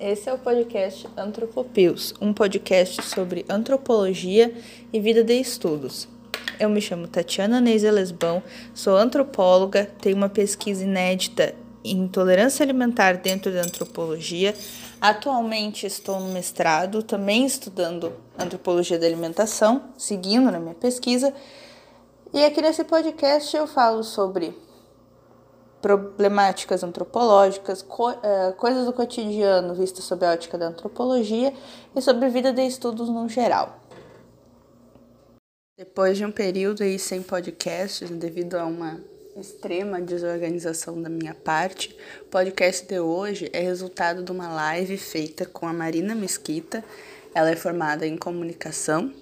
Esse é o podcast Antropopios, um podcast sobre antropologia e vida de estudos. Eu me chamo Tatiana Neise Lesbão, sou antropóloga, tenho uma pesquisa inédita em intolerância alimentar dentro da antropologia. Atualmente estou no mestrado, também estudando antropologia da alimentação, seguindo na minha pesquisa. E aqui nesse podcast eu falo sobre problemáticas antropológicas, co uh, coisas do cotidiano vistas sob a ótica da antropologia e sobre vida de estudos no geral. Depois de um período aí sem podcasts, devido a uma extrema desorganização da minha parte, o podcast de hoje é resultado de uma live feita com a Marina Mesquita. Ela é formada em comunicação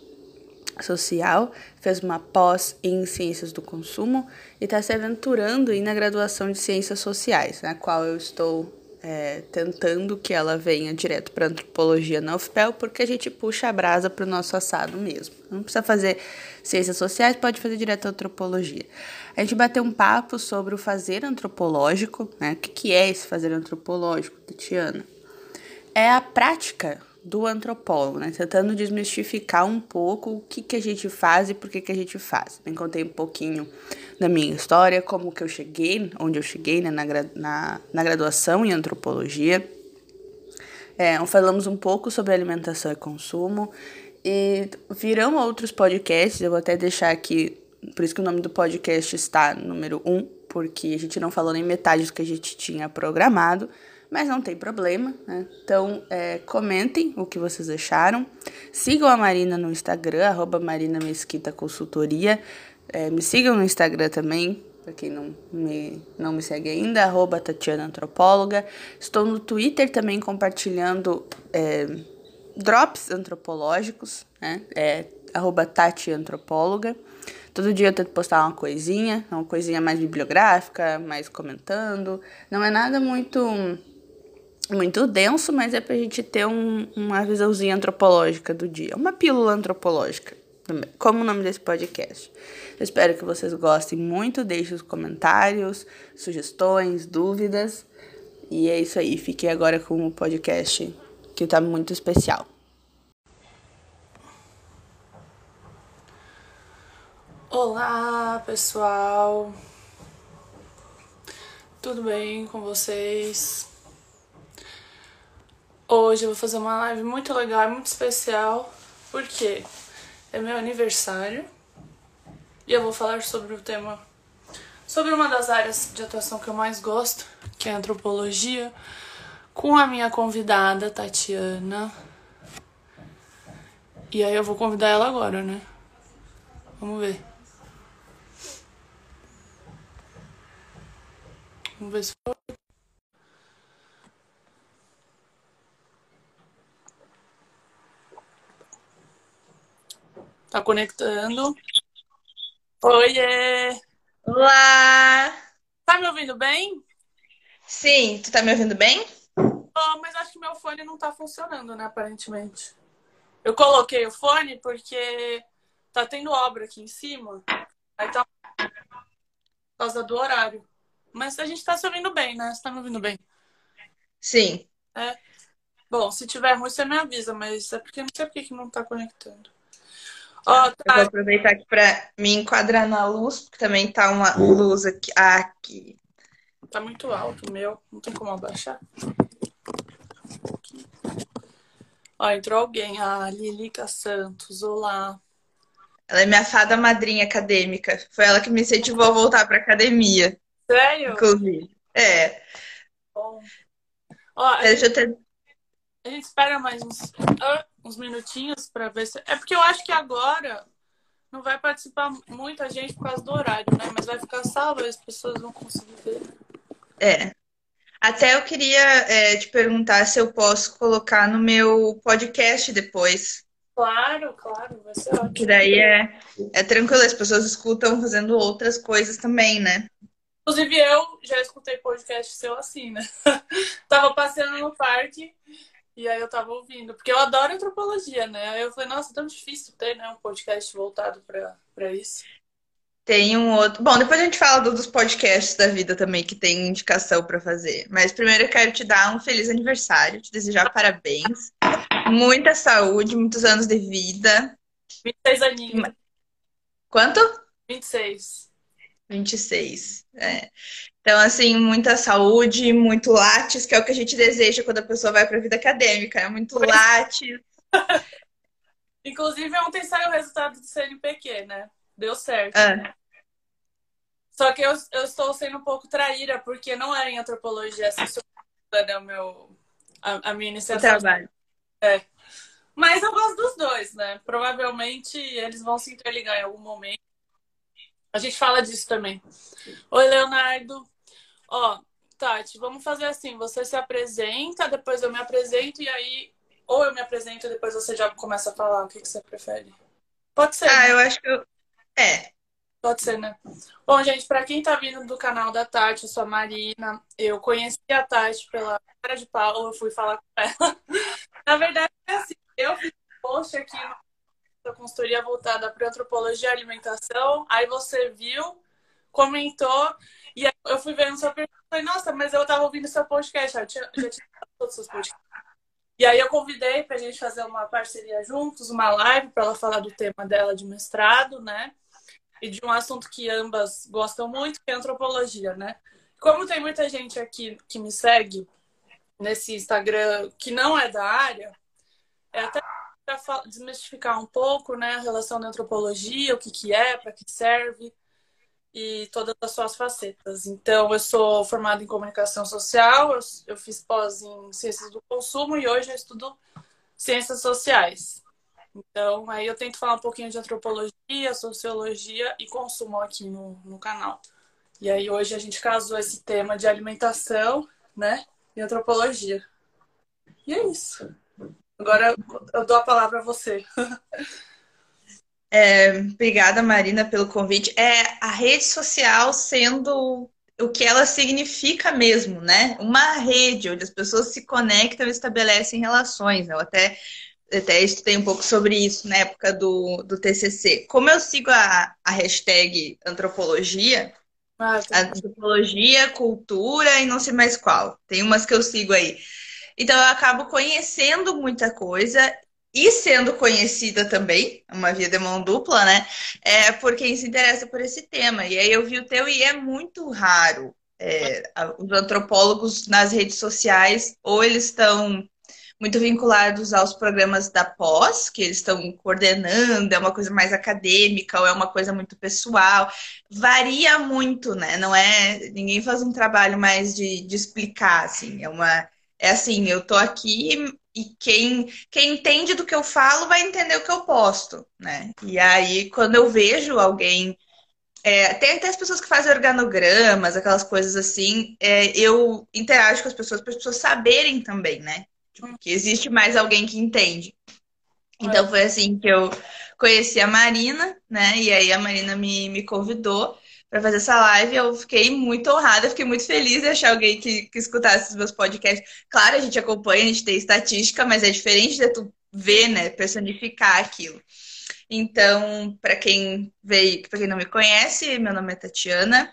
social, fez uma pós em ciências do consumo e está se aventurando aí na graduação de ciências sociais, na qual eu estou é, tentando que ela venha direto para antropologia na UFPEL, porque a gente puxa a brasa para o nosso assado mesmo. Não precisa fazer ciências sociais, pode fazer direto antropologia. A gente bateu um papo sobre o fazer antropológico, né? O que, que é esse fazer antropológico, Tatiana? É a prática do antropólogo, né? Tentando desmistificar um pouco o que, que a gente faz e por que, que a gente faz. Eu contei um pouquinho da minha história, como que eu cheguei, onde eu cheguei né, na, na, na graduação em antropologia. É, falamos um pouco sobre alimentação e consumo. E virão outros podcasts, eu vou até deixar aqui, por isso que o nome do podcast está número 1, um, porque a gente não falou nem metade do que a gente tinha programado mas não tem problema, né? Então, é, comentem o que vocês acharam. Sigam a Marina no Instagram, arroba Marina Mesquita Consultoria. É, me sigam no Instagram também, para quem não me, não me segue ainda, arroba Tatiana Antropóloga. Estou no Twitter também compartilhando é, drops antropológicos, né? É, arroba Tati Antropóloga. Todo dia eu tento postar uma coisinha, uma coisinha mais bibliográfica, mais comentando. Não é nada muito muito denso, mas é pra gente ter um, uma visãozinha antropológica do dia. Uma pílula antropológica, como o nome desse podcast. Eu espero que vocês gostem muito, deixem os comentários, sugestões, dúvidas. E é isso aí, fiquei agora com o podcast que tá muito especial. Olá, pessoal. Tudo bem com vocês? Hoje eu vou fazer uma live muito legal, muito especial, porque é meu aniversário e eu vou falar sobre o tema, sobre uma das áreas de atuação que eu mais gosto, que é a antropologia, com a minha convidada, Tatiana. E aí eu vou convidar ela agora, né? Vamos ver. Vamos ver se foi. Tá conectando. Oiê! Olá! Tá me ouvindo bem? Sim, tu tá me ouvindo bem? Oh, mas acho que meu fone não tá funcionando, né, aparentemente. Eu coloquei o fone porque tá tendo obra aqui em cima. Aí tá por causa do horário. Mas a gente tá se ouvindo bem, né? Você tá me ouvindo bem? Sim. É. Bom, se tiver ruim, você me avisa, mas é porque não sei por que não tá conectando. Oh, tá. Eu vou aproveitar aqui para me enquadrar na luz, porque também tá uma luz aqui. aqui. Tá muito alto o meu, não tem como abaixar. Ó, entrou alguém, a Lilica Santos, olá. Ela é minha fada madrinha acadêmica. Foi ela que me incentivou a voltar pra academia. Sério? Inclusive. É. Bom. Ó, Deixa eu ter... A gente espera mais uns. Ah uns minutinhos para ver se. É porque eu acho que agora não vai participar muita gente por causa do horário, né? Mas vai ficar salvo e as pessoas vão conseguir ver. É. Até eu queria é, te perguntar se eu posso colocar no meu podcast depois. Claro, claro, vai ser ótimo. Que daí é, é tranquilo, as pessoas escutam fazendo outras coisas também, né? Inclusive, eu já escutei podcast seu assim, né? Tava passeando no parque e aí eu tava ouvindo, porque eu adoro antropologia, né? Aí eu falei, nossa, é tão difícil ter né, um podcast voltado para isso. Tem um outro. Bom, depois a gente fala dos podcasts da vida também, que tem indicação para fazer. Mas primeiro eu quero te dar um feliz aniversário, te desejar parabéns, muita saúde, muitos anos de vida. 26 aninhos. Quanto? 26. 26. É. Então, assim, muita saúde, muito lattes, que é o que a gente deseja quando a pessoa vai para a vida acadêmica, né? Muito pois... lattes. Inclusive, ontem saiu o resultado do CNPq, né? Deu certo. Ah. Só que eu, eu estou sendo um pouco traíra, porque não era em antropologia sociologia, né, o meu, a, a minha iniciação. O trabalho. É. Mas eu gosto dos dois, né? Provavelmente eles vão se interligar em algum momento. A gente fala disso também. Oi, Leonardo. Ó, Tati, vamos fazer assim: você se apresenta, depois eu me apresento, e aí, ou eu me apresento e depois você já começa a falar. O que, que você prefere? Pode ser. Ah, né? eu acho que eu. É, Pode ser, né? Bom, gente, para quem tá vindo do canal da Tati, eu sou a Marina. Eu conheci a Tati pela cara de pau, eu fui falar com ela. Na verdade, é assim, eu fiz um post aqui na consultoria voltada para antropologia e alimentação. Aí você viu, comentou, e eu fui vendo sua pergunta e falei, nossa, mas eu tava ouvindo seu podcast, tinha, já tinha todos os seus podcasts. E aí eu convidei para a gente fazer uma parceria juntos, uma live para ela falar do tema dela de mestrado, né? e de um assunto que ambas gostam muito, que é antropologia, né? Como tem muita gente aqui que me segue nesse Instagram que não é da área, é até para desmistificar um pouco, né, a relação da antropologia, o que que é, para que serve e todas as suas facetas. Então, eu sou formada em comunicação social, eu, fiz pós em ciências do consumo e hoje eu estudo ciências sociais. Então, aí eu tento falar um pouquinho de antropologia, sociologia e consumo aqui no, no canal. E aí hoje a gente casou esse tema de alimentação, né? E antropologia. E é isso. Agora eu dou a palavra a você. É, obrigada, Marina, pelo convite. É a rede social sendo o que ela significa mesmo, né? Uma rede onde as pessoas se conectam e estabelecem relações. Eu até até estudei um pouco sobre isso na época do, do TCC. Como eu sigo a, a hashtag antropologia, ah, tá. antropologia, cultura e não sei mais qual. Tem umas que eu sigo aí. Então eu acabo conhecendo muita coisa e sendo conhecida também, uma via de mão dupla, né? É por quem se interessa por esse tema. E aí eu vi o teu e é muito raro. É, os antropólogos nas redes sociais, ou eles estão muito vinculados aos programas da pós, que eles estão coordenando, é uma coisa mais acadêmica ou é uma coisa muito pessoal. Varia muito, né? Não é. Ninguém faz um trabalho mais de, de explicar, assim. É uma. É assim, eu tô aqui e quem, quem entende do que eu falo vai entender o que eu posto, né? E aí, quando eu vejo alguém. É, tem até as pessoas que fazem organogramas, aquelas coisas assim. É, eu interajo com as pessoas para as pessoas saberem também, né? que existe mais alguém que entende. Então foi assim que eu conheci a Marina, né? E aí a Marina me, me convidou para fazer essa live. Eu fiquei muito honrada, fiquei muito feliz de achar alguém que, que escutasse os meus podcasts. Claro, a gente acompanha, a gente tem estatística, mas é diferente de tu ver, né? Personificar aquilo. Então, para quem veio, para quem não me conhece, meu nome é Tatiana.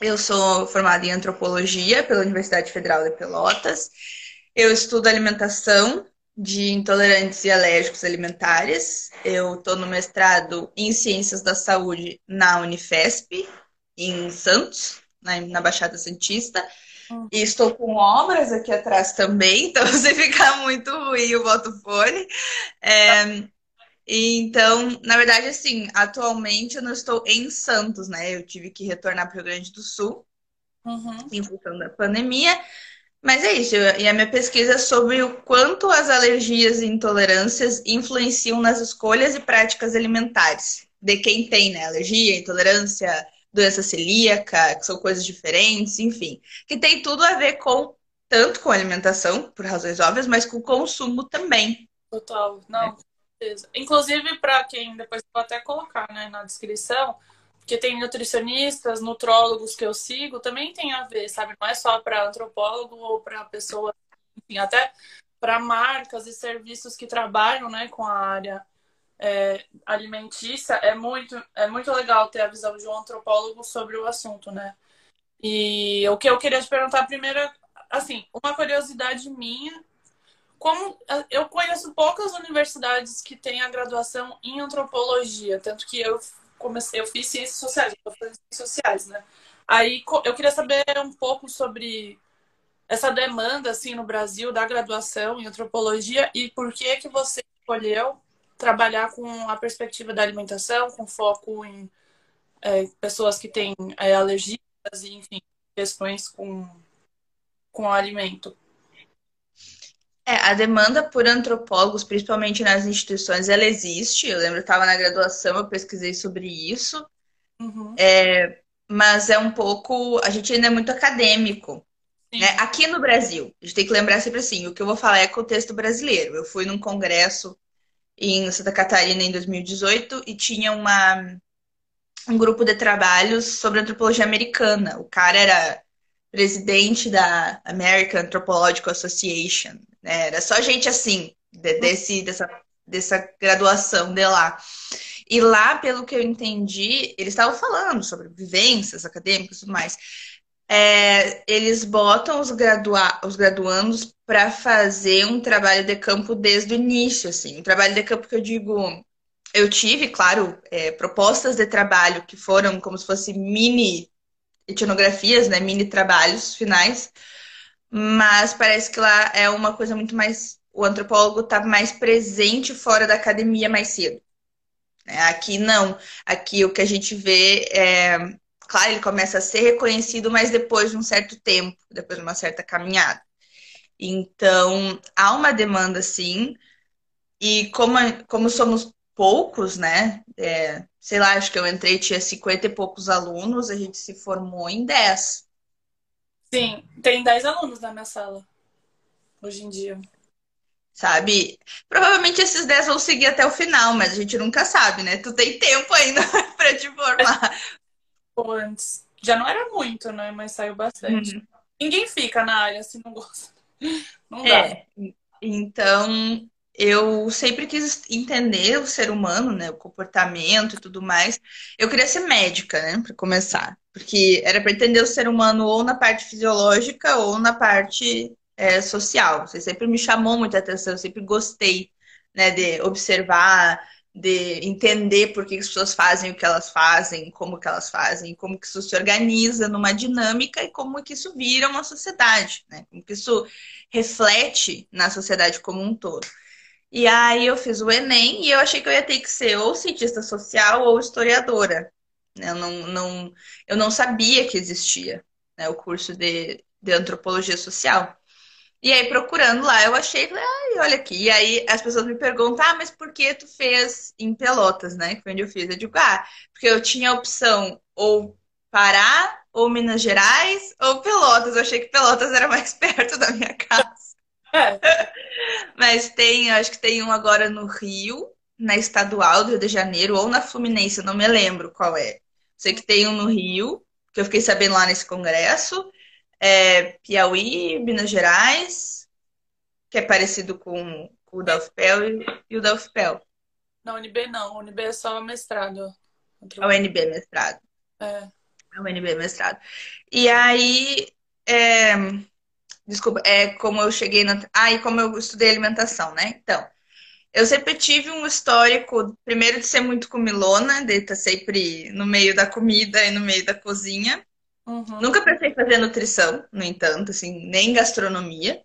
Eu sou formada em antropologia pela Universidade Federal de Pelotas. Eu estudo alimentação de intolerantes e alérgicos alimentares. Eu estou no mestrado em Ciências da Saúde na Unifesp, em Santos, na, na Baixada Santista. Hum. E estou com obras aqui atrás também, então se ficar muito ruim, eu boto fone. É, então, na verdade, assim, atualmente eu não estou em Santos, né? Eu tive que retornar para o Rio Grande do Sul uhum. em função da pandemia. Mas é isso, e a minha pesquisa é sobre o quanto as alergias e intolerâncias influenciam nas escolhas e práticas alimentares de quem tem, né? Alergia, intolerância, doença celíaca, que são coisas diferentes, enfim. Que tem tudo a ver com, tanto com alimentação, por razões óbvias, mas com consumo também. Total, não, com certeza. Inclusive, para quem depois vou até colocar né, na descrição, porque tem nutricionistas, nutrólogos que eu sigo, também tem a ver, sabe? Não é só para antropólogo ou para pessoa, enfim, até para marcas e serviços que trabalham, né, com a área é, alimentícia, é muito, é muito legal ter a visão de um antropólogo sobre o assunto, né? E o que eu queria te perguntar primeiro, assim, uma curiosidade minha, como eu conheço poucas universidades que têm a graduação em antropologia, tanto que eu comecei, eu fiz ciências sociais, eu ciências sociais, né? Aí eu queria saber um pouco sobre essa demanda assim no Brasil da graduação em antropologia e por que que você escolheu trabalhar com a perspectiva da alimentação, com foco em é, pessoas que têm é, alergias e enfim questões com com o alimento. É, a demanda por antropólogos, principalmente nas instituições, ela existe. Eu lembro que estava na graduação, eu pesquisei sobre isso. Uhum. É, mas é um pouco. A gente ainda é muito acadêmico. Né? Aqui no Brasil, a gente tem que lembrar sempre assim: o que eu vou falar é contexto brasileiro. Eu fui num congresso em Santa Catarina em 2018 e tinha uma, um grupo de trabalhos sobre antropologia americana. O cara era presidente da American Anthropological Association. Né? Era só gente assim, de, desse, dessa, dessa graduação de lá. E lá, pelo que eu entendi, eles estavam falando sobre vivências acadêmicas e tudo mais. É, eles botam os, gradua os graduandos para fazer um trabalho de campo desde o início, assim. Um trabalho de campo que eu digo, eu tive, claro, é, propostas de trabalho que foram como se fossem mini etnografias, né, mini trabalhos finais, mas parece que lá é uma coisa muito mais. O antropólogo está mais presente fora da academia mais cedo. Né? Aqui não. Aqui o que a gente vê é. Claro, ele começa a ser reconhecido, mas depois de um certo tempo, depois de uma certa caminhada. Então, há uma demanda, sim. E como, como somos poucos, né? É, sei lá, acho que eu entrei, tinha 50 e poucos alunos, a gente se formou em 10. Sim, tem 10 alunos na minha sala, hoje em dia. Sabe? Provavelmente esses 10 vão seguir até o final, mas a gente nunca sabe, né? Tu tem tempo ainda para te formar. Antes. Já não era muito, né? Mas saiu bastante. Uhum. Ninguém fica na área se não gosta. Não dá. É. Então, eu sempre quis entender o ser humano, né, o comportamento e tudo mais. Eu queria ser médica, né, para começar, porque era para entender o ser humano ou na parte fisiológica ou na parte é, social. Você sempre me chamou muita atenção, eu sempre gostei, né, de observar, de entender por que as pessoas fazem o que elas fazem, como que elas fazem, como que isso se organiza numa dinâmica e como que isso vira uma sociedade, né? Como que isso reflete na sociedade como um todo. E aí eu fiz o Enem e eu achei que eu ia ter que ser ou cientista social ou historiadora. Eu não, não, eu não sabia que existia né, o curso de, de antropologia social. E aí, procurando lá, eu achei, ai, olha aqui. E aí as pessoas me perguntam, ah, mas por que tu fez em Pelotas, né? Que onde eu fiz. Eu digo, ah, porque eu tinha a opção ou Pará, ou Minas Gerais, ou Pelotas. Eu achei que Pelotas era mais perto da minha casa. Mas tem, acho que tem um agora no Rio, na Estadual do Rio de Janeiro, ou na Fluminense, eu não me lembro qual é. Sei que tem um no Rio, que eu fiquei sabendo lá nesse congresso. É Piauí, Minas Gerais, que é parecido com, com o da UFPEL e, e o da UFPEL. Na UNB não, a UNB é só mestrado. A UNB é mestrado. É. A UNB é mestrado. E aí, é, Desculpa, é como eu cheguei na. Ah, e como eu estudei alimentação, né? Então, eu sempre tive um histórico, primeiro, de ser muito comilona, de estar sempre no meio da comida e no meio da cozinha. Uhum. Nunca pensei em fazer nutrição, no entanto, assim, nem gastronomia,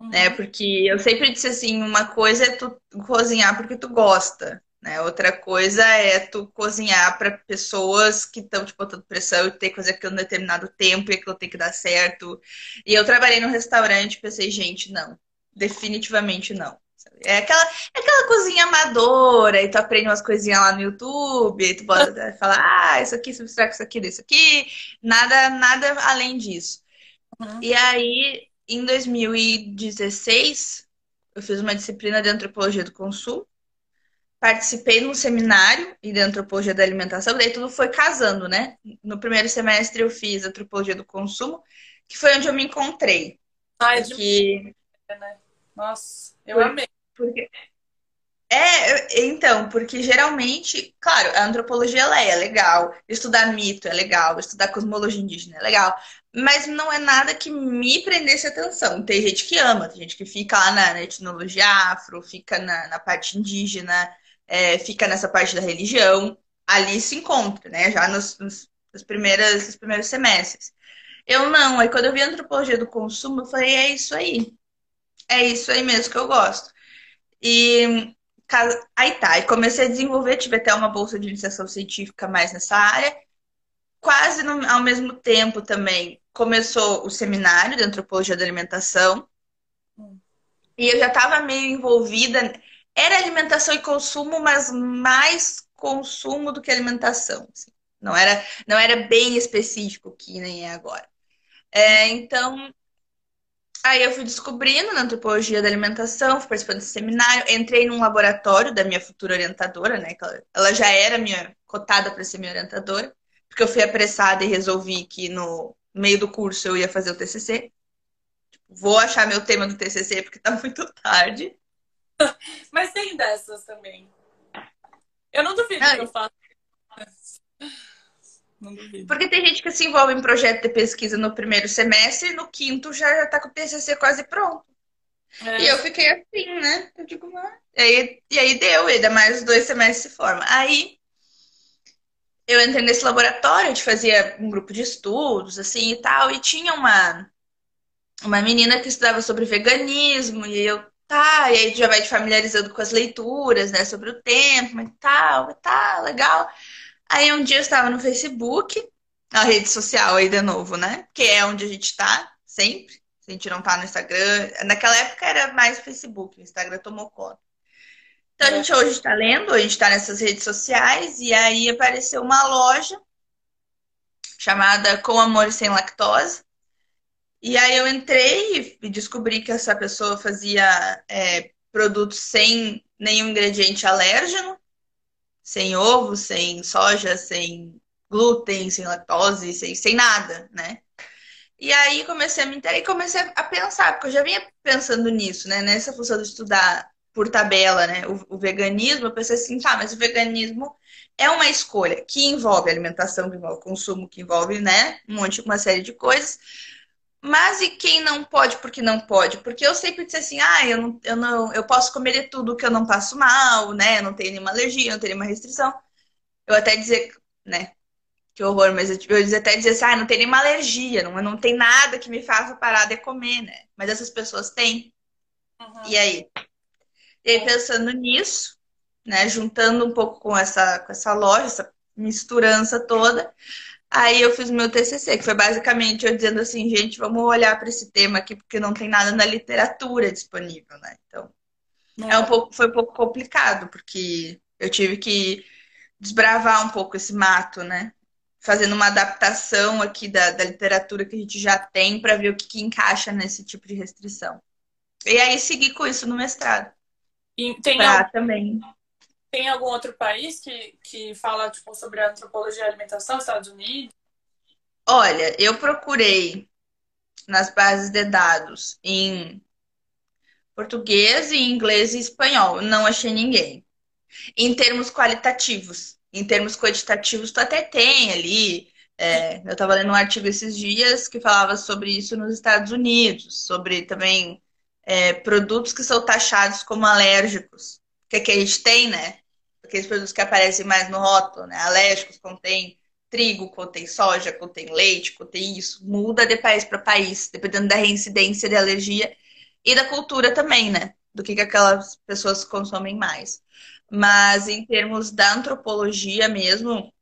uhum. né? Porque eu sempre disse assim, uma coisa é tu cozinhar porque tu gosta. Né? Outra coisa é tu cozinhar para pessoas que estão te botando pressão e ter que fazer aquilo em determinado tempo e aquilo tem que dar certo. E eu trabalhei num restaurante e pensei, gente, não. Definitivamente não. É aquela, é aquela cozinha amadora, e tu aprende umas coisinhas lá no YouTube, e tu pode falar, ah, isso aqui, substrato isso aqui, isso aqui, nada, nada além disso. Uhum. E aí, em 2016, eu fiz uma disciplina de antropologia do consumo, participei de um seminário de antropologia da alimentação, daí tudo foi casando, né? No primeiro semestre eu fiz antropologia do consumo, que foi onde eu me encontrei. É porque... de... né? Nossa, eu Por... amei. Porque... É, então, porque geralmente, claro, a antropologia ela é legal, estudar mito é legal, estudar cosmologia indígena é legal, mas não é nada que me prendesse atenção. Tem gente que ama, tem gente que fica lá na, na etnologia afro, fica na, na parte indígena, é, fica nessa parte da religião, ali se encontra, né? Já nos, nos, nos, primeiros, nos primeiros semestres. Eu não, aí quando eu vi a antropologia do consumo, eu falei, é isso aí. É isso aí mesmo que eu gosto. E Aí tá, e comecei a desenvolver, tive até uma bolsa de iniciação científica mais nessa área. Quase no, ao mesmo tempo também começou o seminário de antropologia da alimentação. E eu já estava meio envolvida. Era alimentação e consumo, mas mais consumo do que alimentação. Assim. Não era, não era bem específico, que nem é agora. É, então, Aí eu fui descobrindo na antropologia da alimentação, fui participando desse seminário, entrei num laboratório da minha futura orientadora, né? Ela já era minha cotada para ser minha orientadora, porque eu fui apressada e resolvi que no meio do curso eu ia fazer o TCC. Tipo, vou achar meu tema do TCC porque tá muito tarde. Mas tem dessas também. Eu não duvido que eu faça. Porque tem gente que se envolve em projeto de pesquisa no primeiro semestre e no quinto já está com o TCC quase pronto. É. E eu fiquei assim, né? Eu digo, mas... e, aí, e aí deu, ainda mais dois semestres se forma. Aí eu entrei nesse laboratório, a gente fazia um grupo de estudos, assim e tal, e tinha uma, uma menina que estudava sobre veganismo, e eu, tá, e aí já vai te familiarizando com as leituras, né, sobre o tempo e tal, e tal, legal. Aí um dia eu estava no Facebook, a rede social aí de novo, né? Que é onde a gente está sempre. Se a gente não tá no Instagram. Naquela época era mais Facebook, o Instagram tomou conta. Então a gente hoje está lendo, a gente está nessas redes sociais, e aí apareceu uma loja chamada Com Amor Sem Lactose. E aí eu entrei e descobri que essa pessoa fazia é, produtos sem nenhum ingrediente alérgeno sem ovo, sem soja, sem glúten, sem lactose, sem, sem nada, né? E aí comecei a me interessar e comecei a pensar, porque eu já vinha pensando nisso, né? Nessa função de estudar por tabela, né? O, o, veganismo, eu pensei assim, tá, mas o veganismo é uma escolha que envolve alimentação, que envolve consumo, que envolve, né? Um monte, uma série de coisas. Mas e quem não pode porque não pode? Porque eu sempre disse assim, ah, eu não, eu não, eu posso comer tudo que eu não passo mal, né? Eu não tenho nenhuma alergia, não tenho nenhuma restrição. Eu até dizer, né? Que horror, mas eu, eu até dizer assim, ah, não tem nenhuma alergia, não, não tem nada que me faça parar de comer, né? Mas essas pessoas têm. Uhum. E aí? E aí, pensando nisso, né? Juntando um pouco com essa, com essa loja, essa misturança toda, Aí eu fiz meu TCC, que foi basicamente eu dizendo assim, gente, vamos olhar para esse tema aqui, porque não tem nada na literatura disponível, né? Então, é. é um pouco, foi um pouco complicado, porque eu tive que desbravar um pouco esse mato, né? Fazendo uma adaptação aqui da, da literatura que a gente já tem para ver o que, que encaixa nesse tipo de restrição. E aí segui com isso no mestrado. E tem pra algum... também tem algum outro país que, que fala tipo, sobre antropologia e alimentação, Estados Unidos? Olha, eu procurei nas bases de dados em português, em inglês e espanhol. Não achei ninguém. Em termos qualitativos, em termos quantitativos, tu até tem ali. É, eu estava lendo um artigo esses dias que falava sobre isso nos Estados Unidos, sobre também é, produtos que são taxados como alérgicos que aqui a gente tem, né? Aqueles produtos que aparecem mais no rótulo, né? Alérgicos contém trigo, contém soja, contém leite, contém isso. Muda de país para país, dependendo da reincidência de alergia e da cultura também, né? Do que, que aquelas pessoas consomem mais. Mas em termos da antropologia mesmo,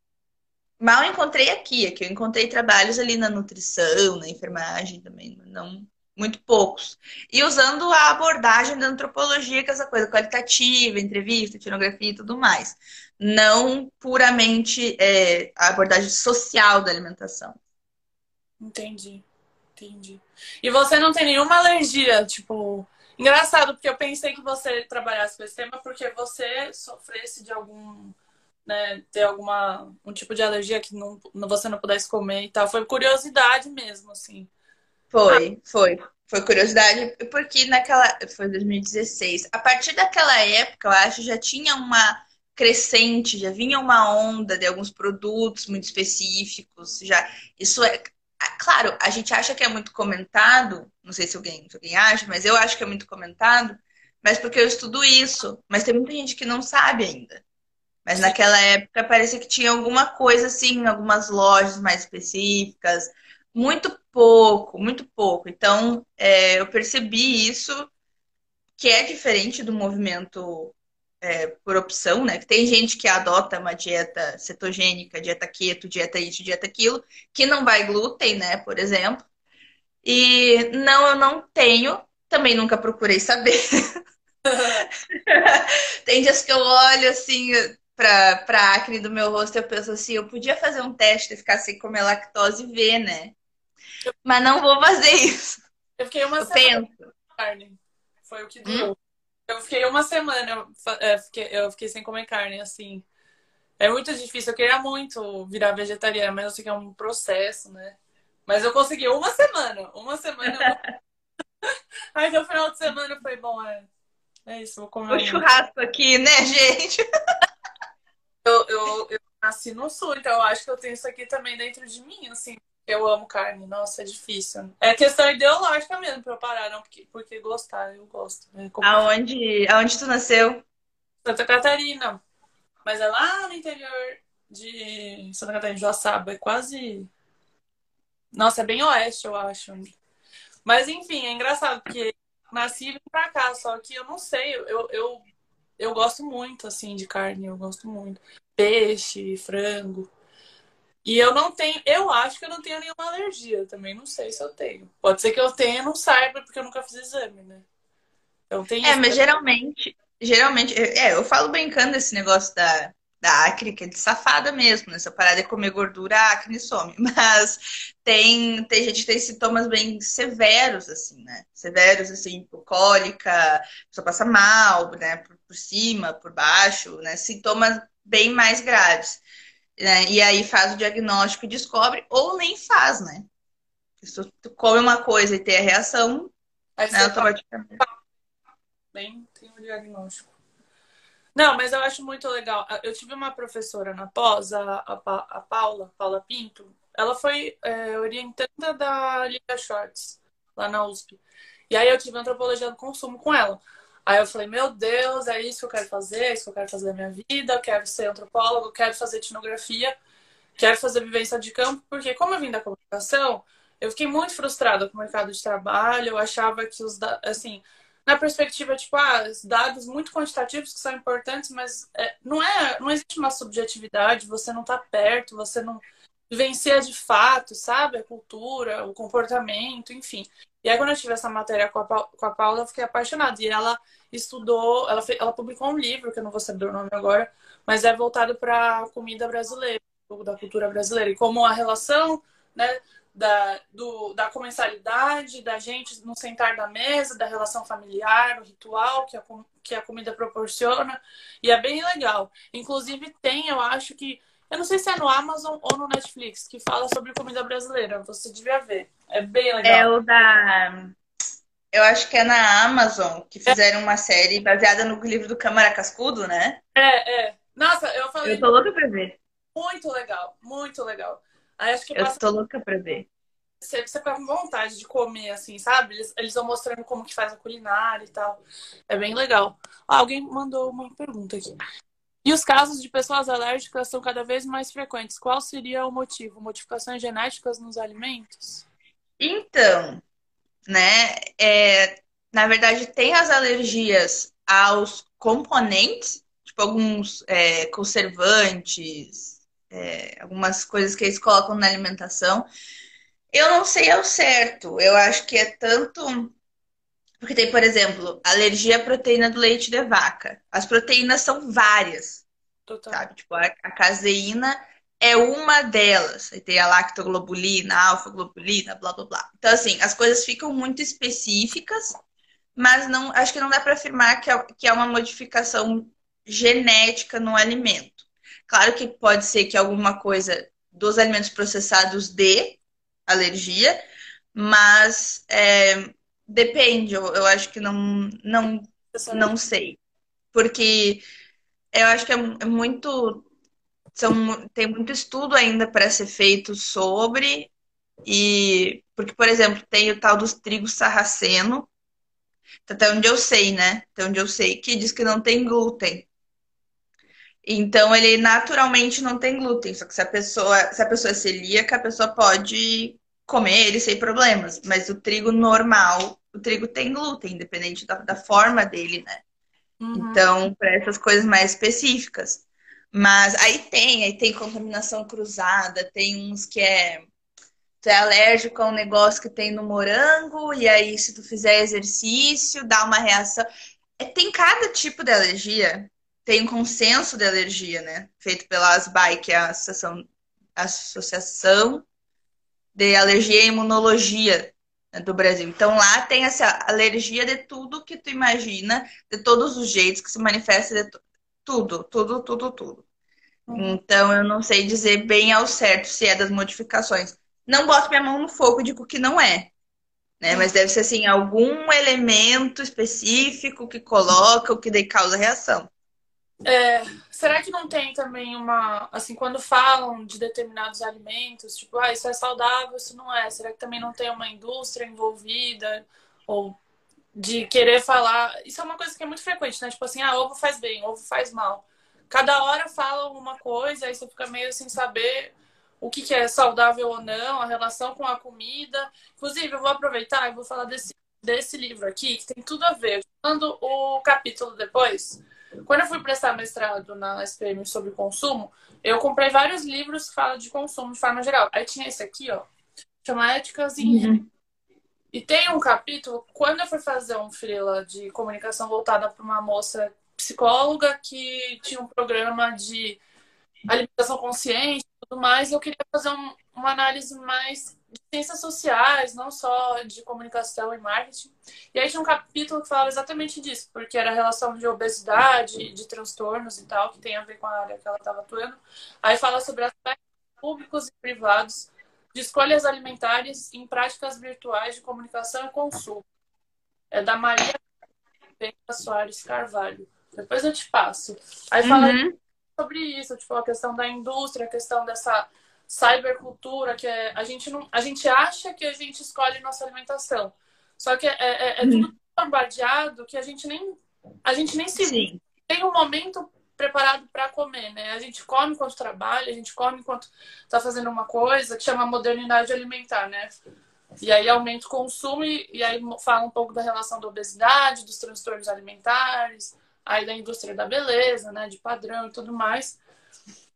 mal encontrei aqui. Aqui eu encontrei trabalhos ali na nutrição, na enfermagem também. Não, muito poucos. E usando a abordagem da antropologia, que é essa coisa qualitativa, entrevista, etnografia e tudo mais. Não puramente é, a abordagem social da alimentação. Entendi, entendi. E você não tem nenhuma alergia, tipo. Engraçado, porque eu pensei que você trabalhasse com esse tema porque você sofresse de algum. Né, ter alguma um tipo de alergia que não, você não pudesse comer e tal. Foi curiosidade mesmo, assim. Foi, foi. Foi curiosidade, porque naquela. Foi 2016. A partir daquela época, eu acho, já tinha uma crescente, já vinha uma onda de alguns produtos muito específicos. Já, isso é. Claro, a gente acha que é muito comentado, não sei se alguém, se alguém acha, mas eu acho que é muito comentado, mas porque eu estudo isso. Mas tem muita gente que não sabe ainda. Mas naquela época parecia que tinha alguma coisa assim, algumas lojas mais específicas. Muito pouco, muito pouco. Então, é, eu percebi isso, que é diferente do movimento é, por opção, né? Que tem gente que adota uma dieta cetogênica, dieta keto, dieta isso, dieta aquilo, que não vai glúten, né? Por exemplo. E não, eu não tenho, também nunca procurei saber. tem dias que eu olho assim, pra, pra acne do meu rosto, eu penso assim, eu podia fazer um teste e ficar sem comer lactose e ver, né? Mas não vou fazer isso. Eu fiquei uma eu semana penso. carne. Foi o que deu. Hum? Eu fiquei uma semana, eu, é, fiquei, eu fiquei sem comer carne, assim. É muito difícil. Eu queria muito virar vegetariana, mas eu sei que é um processo, né? Mas eu consegui uma semana. Uma semana. Aí no final de semana foi bom, é. É isso, vou comer. O churrasco aqui, né, gente? Eu, eu, eu nasci no sul, então eu acho que eu tenho isso aqui também dentro de mim, assim. Eu amo carne, nossa, é difícil. É questão ideológica mesmo pra eu parar, não porque, porque gostar, eu gosto. É aonde, aonde tu nasceu? Santa Catarina. Mas é lá no interior de Santa Catarina, Joaçaba. É quase. Nossa, é bem oeste, eu acho. Mas enfim, é engraçado, porque nasci e vim pra cá, só que eu não sei, eu, eu eu gosto muito, assim, de carne, eu gosto muito. Peixe, frango. E eu não tenho, eu acho que eu não tenho nenhuma alergia também, não sei se eu tenho. Pode ser que eu tenha, não saiba, porque eu nunca fiz exame, né? Então tem É, mas geralmente, geralmente, é, eu falo brincando esse negócio da, da acne, que é de safada mesmo, né? Se eu parar de comer gordura, a acne some. Mas tem, tem gente que tem sintomas bem severos, assim, né? Severos, assim, por cólica, a pessoa passa mal, né? Por, por cima, por baixo, né? Sintomas bem mais graves. Né? E aí faz o diagnóstico e descobre, ou nem faz, né? Se tu come uma coisa e tem a reação, aí né, automaticamente. Bem, tem o diagnóstico. Não, mas eu acho muito legal. Eu tive uma professora na pós, a, a, a Paula, Paula Pinto. Ela foi é, orientanda da Liga Shorts, lá na USP. E aí eu tive antropologia do consumo com ela. Aí eu falei, meu Deus, é isso que eu quero fazer, é isso que eu quero fazer na minha vida, eu quero ser antropólogo, quero fazer etnografia, quero fazer vivência de campo, porque como eu vim da comunicação, eu fiquei muito frustrada com o mercado de trabalho, eu achava que os, assim, na perspectiva, tipo, ah, dados muito quantitativos que são importantes, mas é, não é, não existe uma subjetividade, você não está perto, você não vivencia de fato, sabe? A cultura, o comportamento, enfim. E aí, quando eu tive essa matéria com a, com a Paula, eu fiquei apaixonada. E ela estudou, ela, fez, ela publicou um livro, que eu não vou saber o nome agora, mas é voltado para a comida brasileira, da cultura brasileira. E como a relação né, da, do, da comensalidade, da gente no sentar da mesa, da relação familiar, o ritual que a, que a comida proporciona. E é bem legal. Inclusive, tem, eu acho que. Eu não sei se é no Amazon ou no Netflix, que fala sobre comida brasileira. Você devia ver. É bem legal. É o da. Eu acho que é na Amazon que fizeram é. uma série baseada no livro do Câmara Cascudo, né? É, é. Nossa, eu falei. Eu tô louca pra ver. Muito legal, muito legal. Aí acho que eu passa... tô louca pra ver. Você, você fica com vontade de comer, assim, sabe? Eles, eles vão mostrando como que faz a culinária e tal. É bem legal. Ah, alguém mandou uma pergunta aqui. E os casos de pessoas alérgicas são cada vez mais frequentes. Qual seria o motivo? Modificações genéticas nos alimentos? Então, né? É, na verdade, tem as alergias aos componentes, tipo alguns é, conservantes, é, algumas coisas que eles colocam na alimentação. Eu não sei ao certo. Eu acho que é tanto. Porque tem, por exemplo, alergia à proteína do leite de vaca. As proteínas são várias. Total. Sabe? Tipo, a, a caseína é uma delas. Aí tem a lactoglobulina, a alfa-globulina, blá blá blá. Então, assim, as coisas ficam muito específicas, mas não acho que não dá para afirmar que é, que é uma modificação genética no alimento. Claro que pode ser que alguma coisa dos alimentos processados dê alergia, mas é, depende, eu, eu acho que não, não, não sei. Porque eu acho que é, é muito. São, tem muito estudo ainda para ser feito sobre. E porque, por exemplo, tem o tal dos trigos sarraceno, até onde eu sei, né? Até onde eu sei, que diz que não tem glúten. Então ele naturalmente não tem glúten. Só que se a pessoa, se a pessoa é celíaca, a pessoa pode comer ele sem problemas. Mas o trigo normal, o trigo tem glúten, independente da, da forma dele, né? Uhum. Então, para essas coisas mais específicas. Mas aí tem, aí tem contaminação cruzada, tem uns que é tu é alérgico a um negócio que tem no morango, e aí se tu fizer exercício, dá uma reação. É, tem cada tipo de alergia, tem um consenso de alergia, né? Feito pela ASBAI, que é a Associação, Associação de Alergia e Imunologia né, do Brasil. Então lá tem essa alergia de tudo que tu imagina, de todos os jeitos que se manifesta de tudo, tudo, tudo, tudo. Uhum. Então eu não sei dizer bem ao certo se é das modificações. Não boto minha mão no fogo, digo que não é. Né? Mas deve ser assim, algum elemento específico que coloca o que daí causa reação. É, será que não tem também uma. Assim, quando falam de determinados alimentos, tipo, ah, isso é saudável, isso não é. Será que também não tem uma indústria envolvida? Ou de querer falar. Isso é uma coisa que é muito frequente, né? Tipo assim, ah, ovo faz bem, ovo faz mal. Cada hora fala alguma coisa, aí você fica meio sem saber o que, que é saudável ou não, a relação com a comida. Inclusive, eu vou aproveitar e vou falar desse, desse livro aqui, que tem tudo a ver. Mando o capítulo depois quando eu fui prestar mestrado na SPM sobre consumo, eu comprei vários livros que falam de consumo de forma geral. Aí tinha esse aqui, ó, chama Éticas em uhum. E tem um capítulo, quando eu fui fazer um freela de comunicação voltada para uma moça psicóloga que tinha um programa de alimentação consciente e tudo mais, eu queria fazer um, uma análise mais de ciências sociais, não só de comunicação e marketing. E aí tinha um capítulo que falava exatamente disso, porque era a relação de obesidade, de transtornos e tal, que tem a ver com a área que ela estava atuando. Aí fala sobre aspectos públicos e privados de escolhas alimentares em práticas virtuais de comunicação e consumo. É da Maria Soares Carvalho. Depois eu te passo. Aí fala uhum. sobre isso, tipo, a questão da indústria, a questão dessa cybercultura, que é, a gente não, a gente acha que a gente escolhe nossa alimentação. Só que é, é, é uhum. tudo bombardeado que a gente nem a gente nem se Sim. tem um momento preparado para comer, né? A gente come enquanto trabalha, a gente come enquanto está fazendo uma coisa que chama modernidade alimentar, né? E aí aumenta o consumo e, e aí fala um pouco da relação da obesidade, dos transtornos alimentares, aí da indústria da beleza, né? De padrão e tudo mais.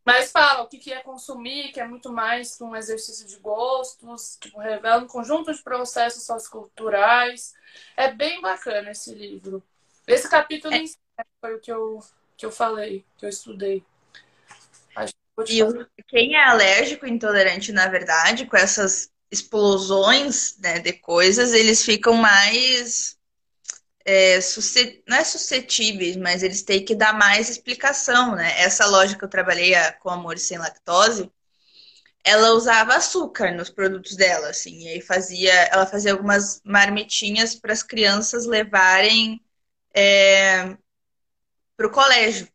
Mas fala o que é consumir, que é muito mais que um exercício de gostos, tipo, revela um conjunto de processos socioculturais. É bem bacana esse livro. Esse capítulo é. foi o que eu, que eu falei, que eu estudei. e quem é alérgico intolerante, na verdade, com essas explosões né, de coisas, eles ficam mais é, não é suscetíveis, mas eles têm que dar mais explicação, né? Essa loja que eu trabalhei com amor sem lactose, ela usava açúcar nos produtos dela, assim, e aí fazia, ela fazia algumas marmitinhas para as crianças levarem é, para o colégio,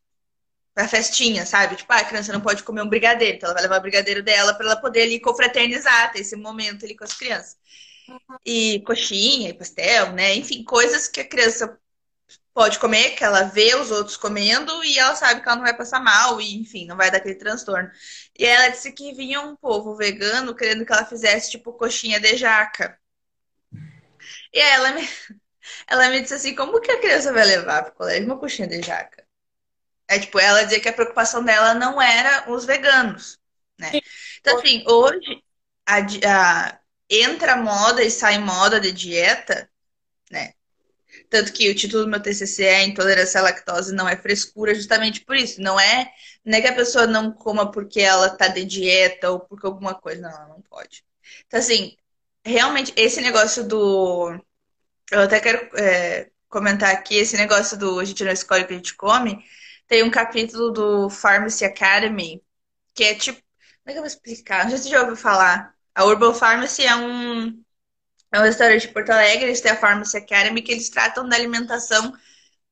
para festinha, sabe? Tipo, ah, a criança não pode comer um brigadeiro, então ela vai levar o brigadeiro dela para ela poder ali confraternizar, ter esse momento ali com as crianças e coxinha e pastel, né? Enfim, coisas que a criança pode comer, que ela vê os outros comendo e ela sabe que ela não vai passar mal e, enfim, não vai dar aquele transtorno. E ela disse que vinha um povo vegano querendo que ela fizesse, tipo, coxinha de jaca. E aí ela me, ela me disse assim, como que a criança vai levar pro colégio uma coxinha de jaca? É, tipo, ela dizia que a preocupação dela não era os veganos, né? Então, assim, hoje, a, a entra moda e sai moda de dieta, né? Tanto que o título do meu TCC é Intolerância à Lactose não é frescura, justamente por isso. Não é, não é que a pessoa não coma porque ela tá de dieta ou porque alguma coisa. Não, ela não pode. Então, assim, realmente, esse negócio do. Eu até quero é, comentar aqui: esse negócio do a gente não escolhe o que a gente come. Tem um capítulo do Pharmacy Academy que é tipo. Como é que eu vou explicar? Não sei se você já ouviu falar. A Urban Pharmacy é um, é um restaurante de Porto Alegre, eles têm a Pharmacy Academy, que eles tratam da alimentação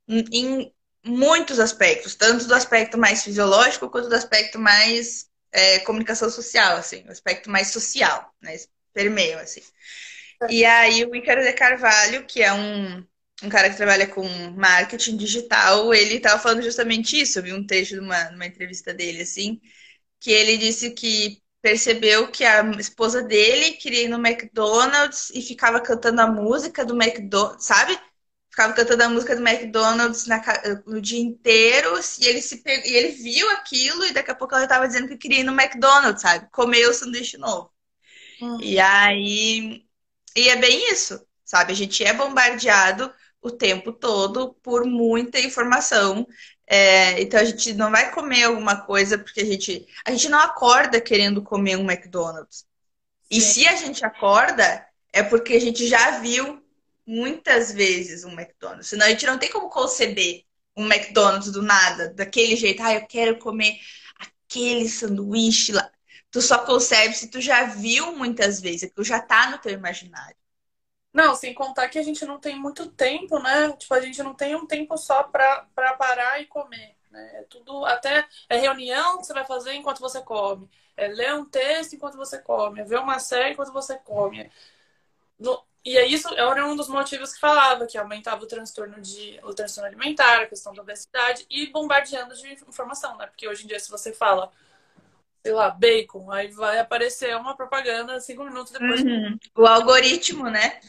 em muitos aspectos, tanto do aspecto mais fisiológico quanto do aspecto mais é, comunicação social, assim, o aspecto mais social, né? Permeio, assim. E aí o Ícaro de Carvalho, que é um, um cara que trabalha com marketing digital, ele estava falando justamente isso. Eu vi um texto de uma entrevista dele, assim, que ele disse que percebeu que a esposa dele queria ir no McDonald's e ficava cantando a música do McDonald's, sabe? ficava cantando a música do McDonald's na, no dia inteiro e ele se e ele viu aquilo e daqui a pouco ela estava dizendo que queria ir no McDonald's, sabe? Comer o sanduíche novo. Uhum. E aí e é bem isso, sabe? A gente é bombardeado o tempo todo por muita informação. É, então a gente não vai comer alguma coisa porque a gente a gente não acorda querendo comer um McDonald's. E se a gente acorda é porque a gente já viu muitas vezes um McDonald's. Senão a gente não tem como conceber um McDonald's do nada, daquele jeito. Ah, eu quero comer aquele sanduíche lá. Tu só concebe se tu já viu muitas vezes, que já tá no teu imaginário. Não, sem contar que a gente não tem muito tempo, né? Tipo, a gente não tem um tempo só pra parar e comer. Né? É tudo, até é reunião que você vai fazer enquanto você come. É ler um texto enquanto você come. É ver uma série enquanto você come. No, e é isso era um dos motivos que falava que aumentava o transtorno de o transtorno alimentar, a questão da obesidade e bombardeando de informação, né? Porque hoje em dia se você fala, sei lá, bacon, aí vai aparecer uma propaganda cinco minutos depois. Uhum. O algoritmo, né?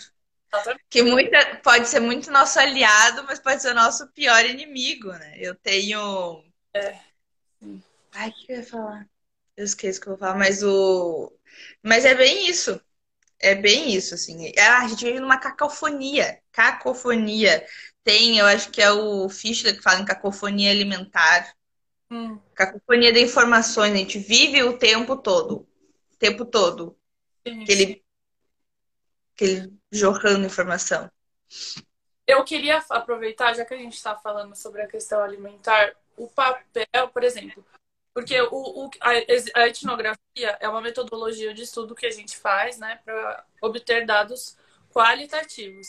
Que muita, pode ser muito nosso aliado, mas pode ser o nosso pior inimigo, né? Eu tenho. É. Ai, o que eu ia falar? Eu esqueço o que eu vou falar, mas o. Mas é bem isso é bem isso, assim. Ah, a gente vive numa cacofonia. Cacofonia. Tem, eu acho que é o Fischler que fala em cacofonia alimentar. Hum. Cacofonia de informações. A gente vive o tempo todo. O tempo todo. Aquele, aquele jorrando informação. Eu queria aproveitar, já que a gente está falando sobre a questão alimentar, o papel, por exemplo, porque o, o, a, etnografia é uma metodologia de estudo que a gente faz né, para obter dados qualitativos.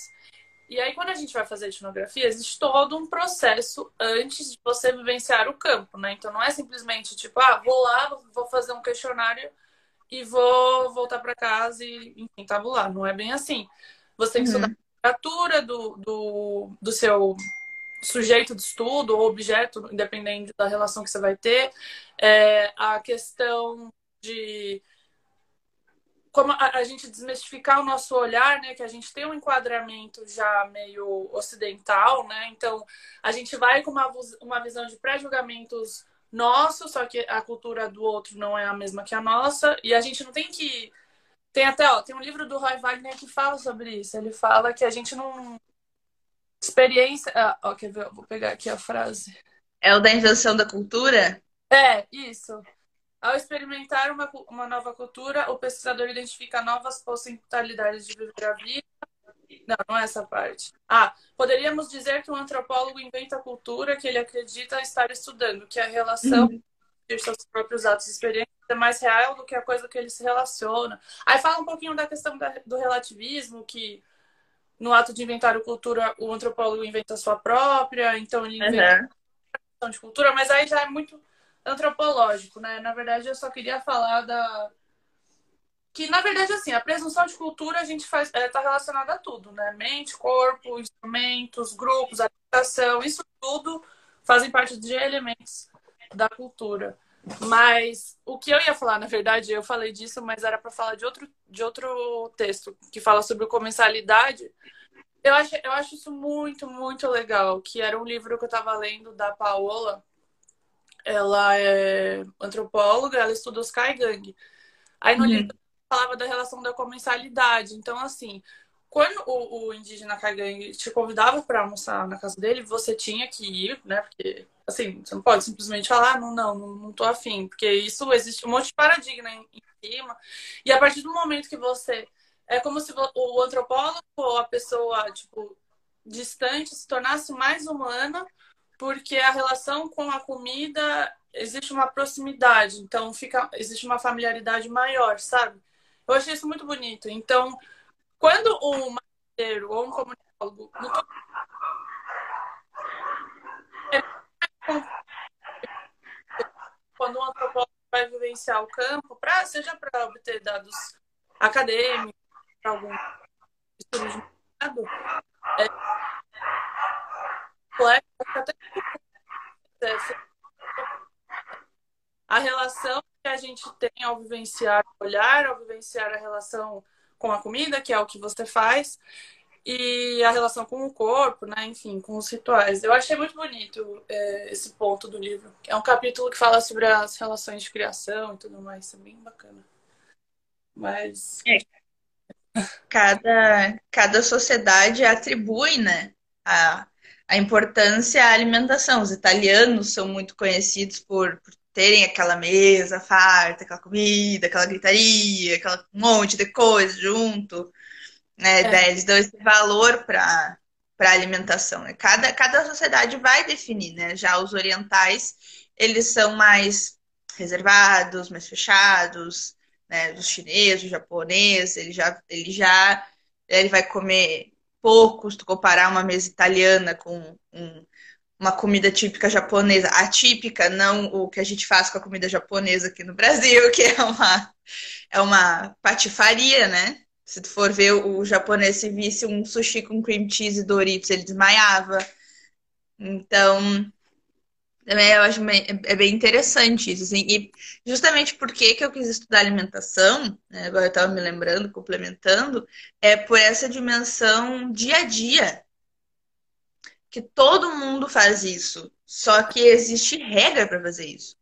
E aí, quando a gente vai fazer etnografia, existe todo um processo antes de você vivenciar o campo, né? Então, não é simplesmente tipo, ah, vou lá, vou fazer um questionário e vou voltar para casa e, enfim, tabular. Não é bem assim. Você tem que uhum. estudar a temperatura do, do, do seu sujeito de estudo ou objeto, independente da relação que você vai ter, é, a questão de como a, a, gente desmistificar o nosso olhar, né, que a gente tem um enquadramento já meio ocidental, né, então a gente vai com uma, uma visão de pré-julgamentos nossos, só que a cultura do outro não é a mesma que a nossa, e a gente não tem que tem até, ó, tem um livro do Roy Wagner que fala sobre isso. Ele fala que a gente não, Experiência. Ah, ó, quer ver? Vou pegar aqui a frase. É o da invenção da cultura? É, isso. Ao experimentar uma, uma nova cultura, o pesquisador identifica novas possibilidades de viver a vida. Não, não é essa parte. Ah, poderíamos dizer que um antropólogo inventa a cultura que ele acredita estar estudando, que a relação uhum. de seus próprios atos e experiências é mais real do que a coisa que ele se relaciona. Aí fala um pouquinho da questão da, do relativismo, que no ato de inventar cultura, o antropólogo inventa a sua própria, então ele inventa uhum. de cultura, mas aí já é muito antropológico, né? Na verdade, eu só queria falar da que na verdade assim, a presunção de cultura a gente faz está é, tá relacionada a tudo, né? Mente, corpo, instrumentos, grupos, alimentação, isso tudo fazem parte de elementos da cultura. Mas o que eu ia falar, na verdade, eu falei disso, mas era para falar de outro, de outro texto que fala sobre comensalidade. Eu acho, eu acho isso muito, muito legal. Que era um livro que eu estava lendo da Paola. Ela é antropóloga, ela estuda os Kaigang. Aí no uhum. livro falava da relação da comensalidade. Então, assim, quando o, o indígena Kaigang te convidava para almoçar na casa dele, você tinha que ir, né? Porque assim, você não pode simplesmente falar, não, não, não, não tô afim, porque isso existe um monte de paradigma em, em cima. E a partir do momento que você. É como se o antropólogo ou a pessoa, tipo, distante se tornasse mais humana, porque a relação com a comida existe uma proximidade, então fica existe uma familiaridade maior, sabe? Eu achei isso muito bonito. Então, Quando um marqueteiro ou um comunicólogo quando um antropólogo vai vivenciar o campo, pra, seja para obter dados acadêmicos, para algum estudo de mercado, é, a relação que a gente tem ao vivenciar o olhar, ao vivenciar a relação com a comida, que é o que você faz, e a relação com o corpo, né? Enfim, com os rituais. Eu achei muito bonito é, esse ponto do livro. É um capítulo que fala sobre as relações de criação e tudo mais. É bem bacana. Mas. É. Cada, cada sociedade atribui, né? A, a importância à alimentação. Os italianos são muito conhecidos por, por terem aquela mesa farta, aquela comida, aquela gritaria, aquela um monte de coisa junto né? É. Eles dão esse valor para para alimentação. Né? Cada, cada sociedade vai definir, né? Já os orientais, eles são mais reservados, mais fechados, né? Os chineses, os japoneses, ele já, ele já ele vai comer pouco, se tu comparar uma mesa italiana com um, uma comida típica japonesa, atípica, não o que a gente faz com a comida japonesa aqui no Brasil, que é uma, é uma patifaria, né? Se tu for ver o japonês se visse um sushi com cream cheese e Doritos, ele desmaiava. Então, também eu acho é bem interessante isso. Assim. E justamente porque que eu quis estudar alimentação, né, agora eu estava me lembrando, complementando, é por essa dimensão dia a dia. Que todo mundo faz isso. Só que existe regra para fazer isso.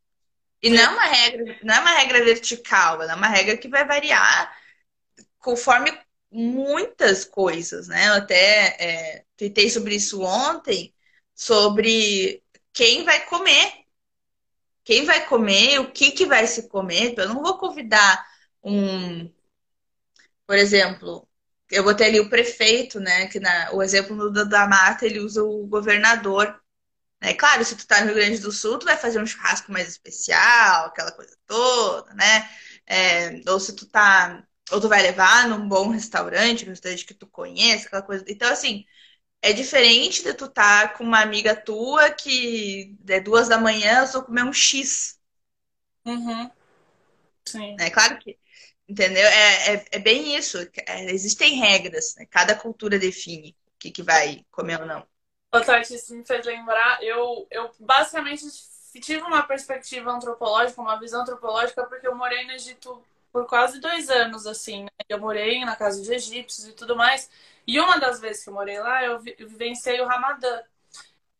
E não é uma regra, não é uma regra vertical, é uma regra que vai variar conforme muitas coisas, né? Eu até é, tuitei sobre isso ontem, sobre quem vai comer. Quem vai comer, o que, que vai se comer. Eu não vou convidar um. Por exemplo, eu botei ali o prefeito, né? Que na, o exemplo do, da mata ele usa o governador. É claro, se tu tá no Rio Grande do Sul, tu vai fazer um churrasco mais especial, aquela coisa toda, né? É, ou se tu tá ou tu vai levar num bom restaurante, um restaurante que tu conhece, aquela coisa. Então, assim, é diferente de tu estar tá com uma amiga tua que é duas da manhã, eu comer um X. Uhum. Sim. É claro que, entendeu? É, é, é bem isso. É, existem regras, né? Cada cultura define o que, que vai comer ou não. Tati, isso me fez lembrar, eu, eu basicamente tive uma perspectiva antropológica, uma visão antropológica, porque eu morei no Egito por quase dois anos, assim. Né? Eu morei na casa de egípcios e tudo mais. E uma das vezes que eu morei lá, eu, vi, eu vivenciei o Ramadã.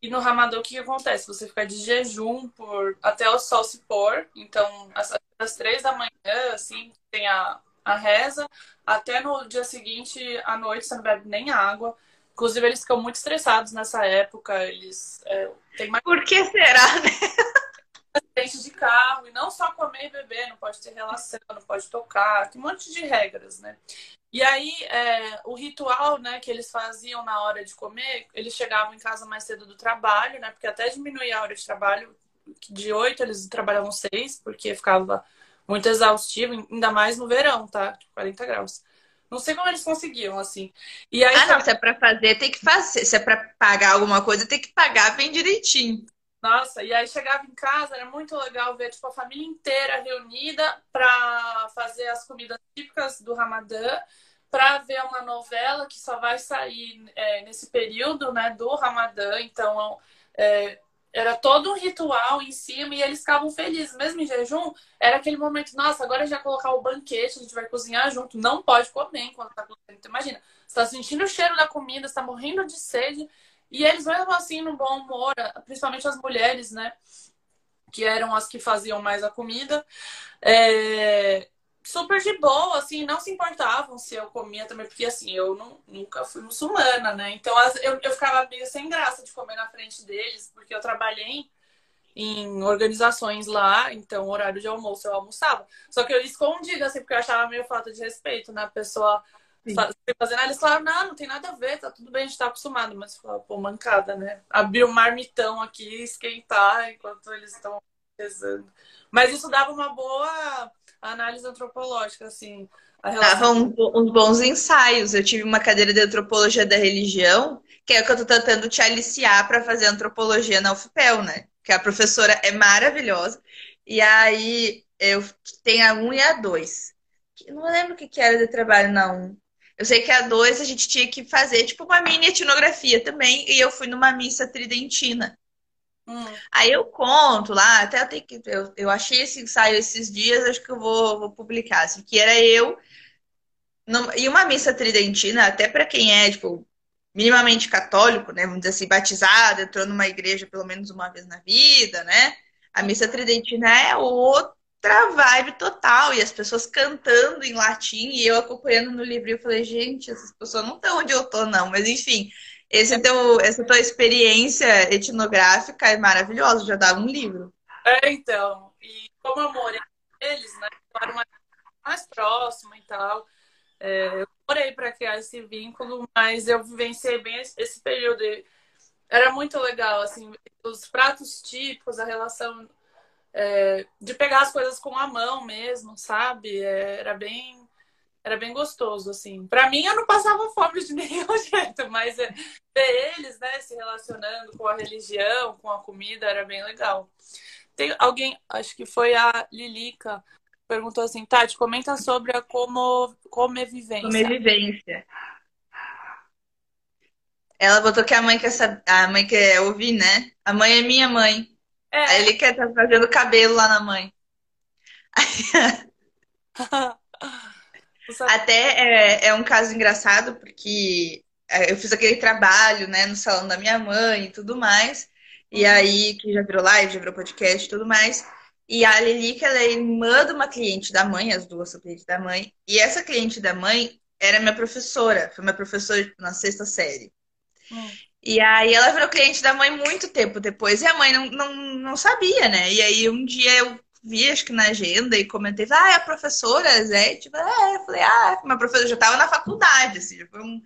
E no Ramadã, o que, que, acontece? Você fica de jejum por até o sol se pôr. Então, às três da manhã, assim, tem a, a reza. Até no dia seguinte, à noite, você não bebe nem água. Inclusive, eles ficam muito estressados nessa época. Eles é, têm mais... Por que será, né? acidente de carro, e não só comer e beber, não pode ter relação, não pode tocar, tem um monte de regras, né? E aí, é, o ritual né, que eles faziam na hora de comer, eles chegavam em casa mais cedo do trabalho, né? Porque até diminuir a hora de trabalho, de oito eles trabalhavam seis, porque ficava muito exaustivo, ainda mais no verão, tá? 40 graus. Não sei como eles conseguiam, assim. E aí, ah, não, se é pra fazer, tem que fazer. Se é pra pagar alguma coisa, tem que pagar bem direitinho. Nossa, e aí chegava em casa, era muito legal ver tipo, a família inteira reunida para fazer as comidas típicas do Ramadã, para ver uma novela que só vai sair é, nesse período né, do Ramadã. Então, é, era todo um ritual em cima e eles ficavam felizes, mesmo em jejum. Era aquele momento, nossa, agora já colocar o banquete, a gente vai cozinhar junto. Não pode comer enquanto tá cozinhando. Então, imagina, você tá sentindo o cheiro da comida, está morrendo de sede e eles mesmo assim, no bom humor, principalmente as mulheres, né? Que eram as que faziam mais a comida. É, super de boa, assim, não se importavam se eu comia também, porque assim, eu não, nunca fui muçulmana, né? Então eu, eu ficava meio sem graça de comer na frente deles, porque eu trabalhei em organizações lá, então horário de almoço eu almoçava. Só que eu escondia, assim, porque eu achava meio falta de respeito, né? A pessoa fazendo, eles falaram, não, não tem nada a ver, tá tudo bem, a gente tá acostumado. Mas falaram, pô, mancada, né? Abrir o um marmitão aqui, esquentar enquanto eles estão rezando. Mas isso dava uma boa análise antropológica, assim. Dava uns, bons ensaios. Eu tive uma cadeira de antropologia da religião, que é o que eu tô tentando te aliciar para fazer antropologia na UFPEL, né? Que a professora é maravilhosa. E aí eu tenho a 1 e a 2. Eu não lembro o que, que era de trabalho na 1. Eu sei que a 2 a gente tinha que fazer tipo uma mini etnografia também, e eu fui numa missa tridentina. Hum. Aí eu conto lá, até eu, tenho que, eu, eu achei esse ensaio esses dias, acho que eu vou, vou publicar, assim, que era eu e uma missa tridentina, até para quem é, tipo, minimamente católico, né, vamos dizer assim, batizado, entrou numa igreja pelo menos uma vez na vida, né? A missa tridentina é outra vibe total, e as pessoas cantando em latim, e eu acompanhando no livro, eu falei, gente, essas pessoas não estão onde eu tô, não, mas enfim, esse teu, essa tua experiência etnográfica é maravilhosa, já dá um livro. É, então, e como eu morei eles, né, eu mais, mais próximo e tal, é, eu morei para criar esse vínculo, mas eu vivenciei bem esse período. Era muito legal, assim, os pratos típicos, a relação é, de pegar as coisas com a mão mesmo, sabe? É, era bem era bem gostoso, assim. Para mim, eu não passava fome de nenhum jeito, mas é, ver eles, né, se relacionando com a religião, com a comida, era bem legal. Tem alguém, acho que foi a Lilica, perguntou assim, Tati, comenta sobre a como, comevivência. Comevivência. Ela botou que a mãe quer saber, a mãe quer ouvir, né? A mãe é minha mãe. É. Aí ele quer estar tá fazendo cabelo lá na mãe. Até é, é um caso engraçado, porque é, eu fiz aquele trabalho, né, no salão da minha mãe e tudo mais. E uhum. aí, que já virou live, já virou podcast e tudo mais. E a Lilica, ela é irmã de uma cliente da mãe, as duas são clientes da mãe. E essa cliente da mãe era minha professora, foi minha professora na sexta série. Hum. E aí ela virou cliente da mãe muito tempo depois, e a mãe não, não, não sabia, né? E aí um dia eu vi, acho que na agenda, e comentei, ah, é a professora Zé? Tipo, é, eu falei, ah, minha professora já estava na faculdade, assim, já foi um...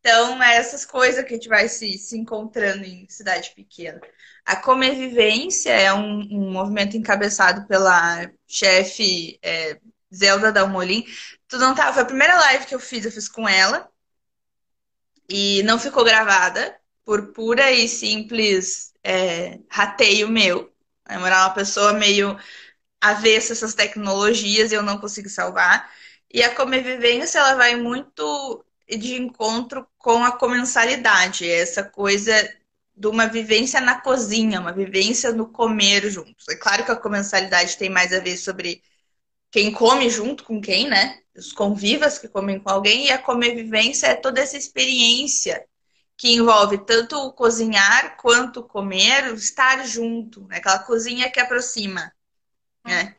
Então, é essas coisas que a gente vai se, se encontrando em cidade pequena. A Comevivência é um, um movimento encabeçado pela chefe é, Zelda Dalmolin. Tu não tá, foi a primeira live que eu fiz, eu fiz com ela. E não ficou gravada por pura e simples é, rateio meu. Era uma pessoa meio avessa essas tecnologias e eu não consigo salvar. E a Comevivência, ela vai muito de encontro com a comensalidade, essa coisa de uma vivência na cozinha, uma vivência no comer juntos. É claro que a comensalidade tem mais a ver sobre quem come junto com quem, né? Os convivas que comem com alguém, e a comer-vivência é toda essa experiência que envolve tanto o cozinhar quanto comer, estar junto, né? aquela cozinha que aproxima. Né?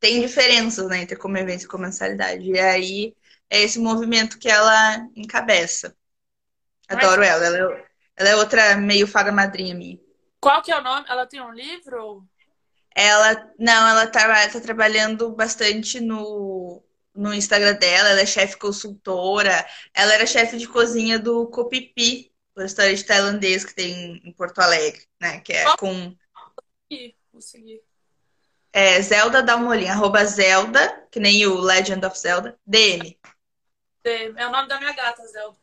Tem diferenças né, entre convivência e comensalidade. E aí é esse movimento que ela encabeça. Adoro ela. Ela é ela é outra meio fada madrinha minha. Qual que é o nome? Ela tem um livro? Ela, não, ela tá, tá trabalhando bastante no, no Instagram dela, ela é chefe consultora, ela era chefe de cozinha do Copipi, o restaurante tailandês que tem em Porto Alegre, né? Que é com. Vou seguir. É Zelda Dalmolin, arroba Zelda, que nem o Legend of Zelda, DM. DM. É o nome da minha gata, Zelda.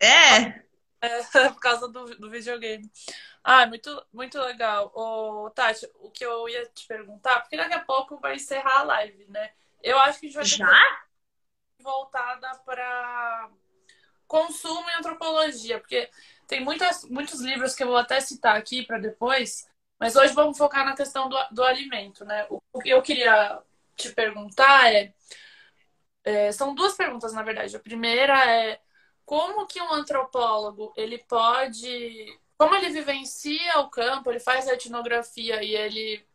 É? É, por causa do, do videogame. Ah, muito, muito legal. Ô, Tati, o que eu ia te perguntar, porque daqui a pouco vai encerrar a live, né? Eu acho que a gente vai Já? voltada para consumo e antropologia, porque tem muitas, muitos livros que eu vou até citar aqui para depois, mas hoje vamos focar na questão do, do alimento, né? O que eu queria te perguntar é, é, são duas perguntas, na verdade. A primeira é como que um antropólogo ele pode, como ele vivencia o campo, ele faz a etnografia e ele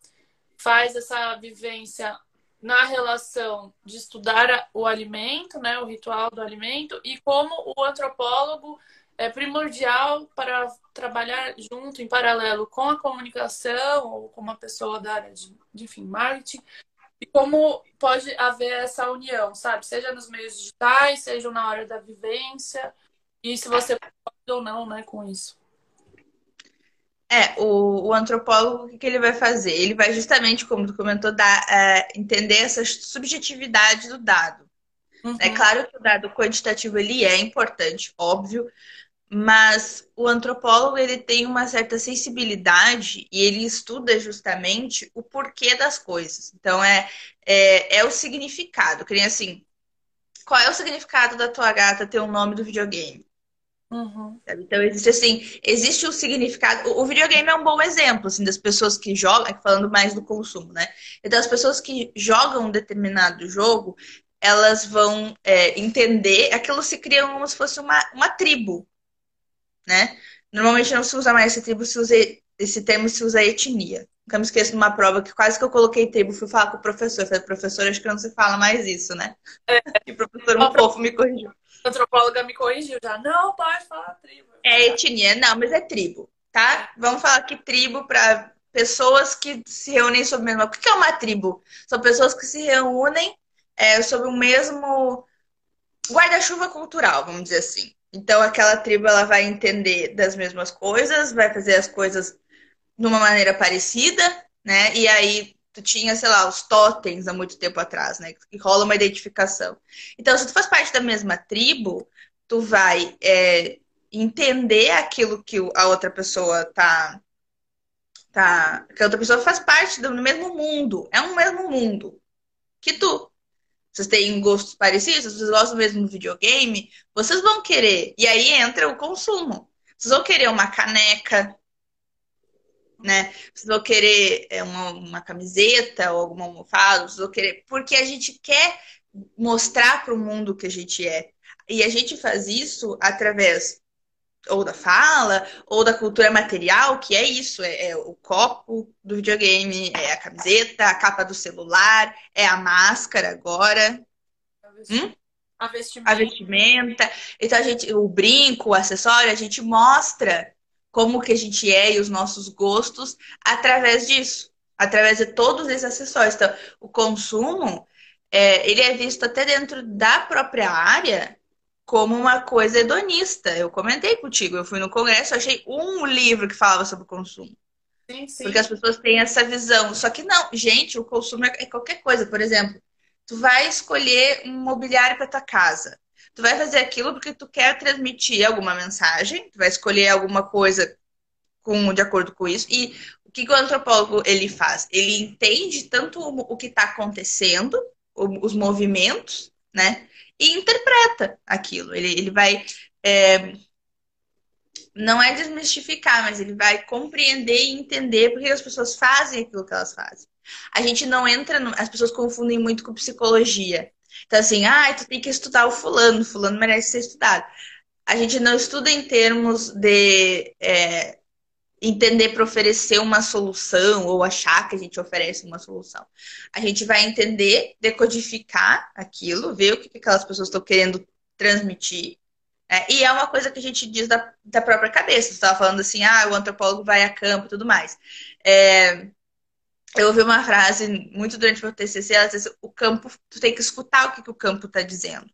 faz essa vivência na relação de estudar o alimento, né, o ritual do alimento, e como o antropólogo é primordial para trabalhar junto, em paralelo com a comunicação, ou com uma pessoa da área de, de enfim, marketing, e como pode haver essa união, sabe? Seja nos meios digitais, seja na hora da vivência, e se você pode ou não, né, com isso. É, o, o antropólogo, o que, que ele vai fazer? Ele vai justamente, como tu comentou, dar, é, entender essa subjetividade do dado. Uhum. É claro que o dado quantitativo ele é importante, óbvio, mas o antropólogo ele tem uma certa sensibilidade e ele estuda justamente o porquê das coisas. Então é, é, é o significado. Que nem assim, qual é o significado da tua gata ter o um nome do videogame? Uhum. Então existe assim, existe o significado. O videogame é um bom exemplo assim das pessoas que jogam, falando mais do consumo, né? Então as pessoas que jogam um determinado jogo, elas vão é, entender, aquilo se cria como se fosse uma, uma tribo, né? Normalmente não se usa mais esse tribo, se usa, esse termo se usa etnia. Nunca me esqueço de uma prova que quase que eu coloquei tribo, fui falar com o professor. falei, professor, acho que não se fala mais isso, né? É. E o professor um fofo me corrigiu. A antropóloga me corrigiu já. Não, pode falar tribo. É etnia, não, mas é tribo, tá? Vamos falar que tribo para pessoas que se reúnem sob o mesmo. O que é uma tribo? São pessoas que se reúnem é, sob o mesmo guarda-chuva cultural, vamos dizer assim. Então, aquela tribo ela vai entender das mesmas coisas, vai fazer as coisas de uma maneira parecida, né? E aí tu tinha, sei lá, os totens há muito tempo atrás, né? Que rola uma identificação. Então, se tu faz parte da mesma tribo, tu vai é, entender aquilo que a outra pessoa tá, tá. Que a outra pessoa faz parte do mesmo mundo. É um mesmo mundo que tu vocês têm gostos parecidos, vocês gostam mesmo do videogame, vocês vão querer. E aí entra o consumo. Vocês vão querer uma caneca, né? Vocês vão querer é, uma, uma camiseta ou alguma almofada, vocês vão querer. Porque a gente quer mostrar para o mundo que a gente é. E a gente faz isso através ou da fala, ou da cultura material, que é isso, é, é, o copo do videogame, é a camiseta, a capa do celular, é a máscara agora. A vestimenta. Hum? A vestimenta. A vestimenta. Então a gente, o brinco, o acessório, a gente mostra como que a gente é e os nossos gostos através disso, através de todos esses acessórios. Então, o consumo, é, ele é visto até dentro da própria área como uma coisa hedonista. Eu comentei contigo, eu fui no congresso, achei um livro que falava sobre consumo. Sim, sim. Porque as pessoas têm essa visão. Só que não, gente, o consumo é qualquer coisa. Por exemplo, tu vai escolher um mobiliário para tua casa. Tu vai fazer aquilo porque tu quer transmitir alguma mensagem, tu vai escolher alguma coisa com, de acordo com isso. E o que o antropólogo ele faz? Ele entende tanto o que está acontecendo, os movimentos, né? E interpreta aquilo. Ele, ele vai. É, não é desmistificar, mas ele vai compreender e entender porque as pessoas fazem aquilo que elas fazem. A gente não entra. No, as pessoas confundem muito com psicologia. Então, assim, ah, tu tem que estudar o fulano, fulano merece ser estudado. A gente não estuda em termos de é, entender para oferecer uma solução ou achar que a gente oferece uma solução. A gente vai entender, decodificar aquilo, ver o que aquelas pessoas estão querendo transmitir. Né? E é uma coisa que a gente diz da, da própria cabeça. Você estava falando assim, ah, o antropólogo vai a campo e tudo mais. É, eu ouvi uma frase muito durante o meu TCC, ela diz, o campo, tu tem que escutar o que, que o campo está dizendo.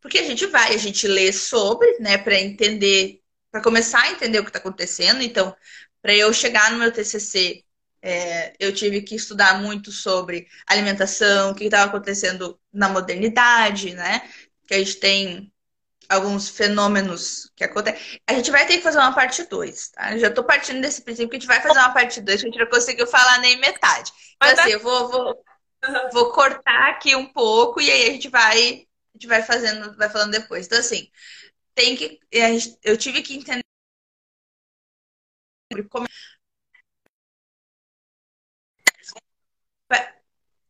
Porque a gente vai, a gente lê sobre, né, para entender para começar a entender o que está acontecendo. Então, para eu chegar no meu TCC, é, eu tive que estudar muito sobre alimentação, o que estava acontecendo na modernidade, né? Que a gente tem alguns fenômenos que acontecem. A gente vai ter que fazer uma parte 2, tá? Eu já estou partindo desse princípio que a gente vai fazer uma parte 2, que a gente não conseguiu falar nem metade. Então, assim, eu vou, vou, vou cortar aqui um pouco e aí a gente vai, a gente vai fazendo, vai falando depois. Então, assim, tem que. Eu tive que entender como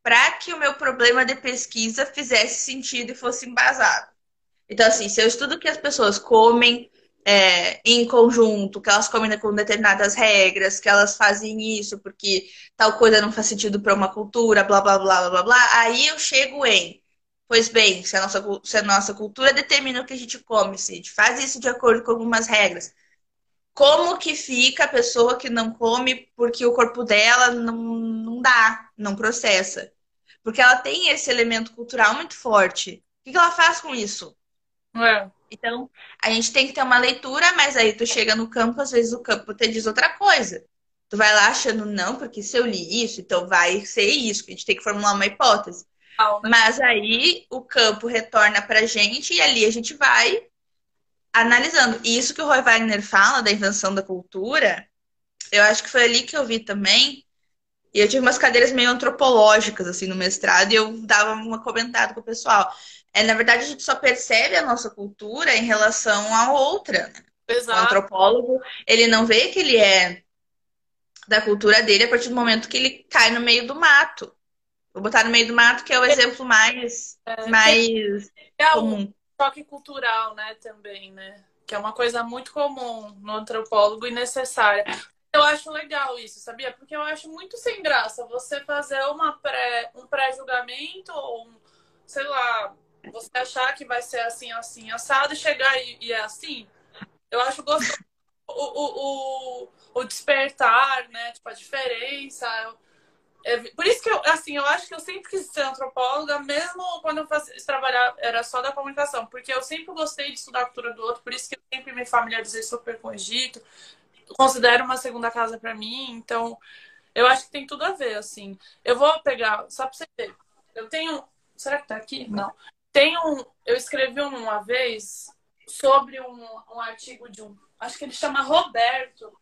para que o meu problema de pesquisa fizesse sentido e fosse embasado. Então, assim, se eu estudo que as pessoas comem é, em conjunto, que elas comem com determinadas regras, que elas fazem isso porque tal coisa não faz sentido para uma cultura, blá, blá, blá, blá, blá, blá, aí eu chego em Pois bem, se a, nossa, se a nossa cultura determina o que a gente come, se a gente faz isso de acordo com algumas regras, como que fica a pessoa que não come porque o corpo dela não, não dá, não processa? Porque ela tem esse elemento cultural muito forte. O que, que ela faz com isso? É. Então, a gente tem que ter uma leitura, mas aí tu chega no campo, às vezes o campo te diz outra coisa. Tu vai lá achando, não, porque se eu li isso, então vai ser isso. A gente tem que formular uma hipótese. Mas aí o campo retorna pra gente e ali a gente vai analisando. E isso que o Roy Wagner fala da invenção da cultura, eu acho que foi ali que eu vi também. E eu tive umas cadeiras meio antropológicas, assim, no mestrado, e eu dava uma comentada com o pessoal. É, na verdade, a gente só percebe a nossa cultura em relação à outra. Né? Exato. O antropólogo, ele não vê que ele é da cultura dele a partir do momento que ele cai no meio do mato. Vou botar no meio do mato, que é o exemplo mais, É, mais É um comum. choque cultural, né, também, né? Que é uma coisa muito comum no antropólogo e necessária. Eu acho legal isso, sabia? Porque eu acho muito sem graça você fazer uma pré, um pré-julgamento ou, um, sei lá, você achar que vai ser assim, assim, assado e chegar e, e é assim. Eu acho gostoso o, o, o, o despertar, né? Tipo, a diferença. Eu- é, por isso que eu, assim, eu acho que eu sempre quis ser antropóloga, mesmo quando eu fazia, trabalhar era só da comunicação, porque eu sempre gostei de estudar a cultura do outro, por isso que eu sempre me familiarizei super com o Egito, considero uma segunda casa para mim, então eu acho que tem tudo a ver, assim. Eu vou pegar, só pra você ver, eu tenho, será que tá aqui? Não. Tem um, eu escrevi uma vez sobre um, um artigo de um, acho que ele chama Roberto,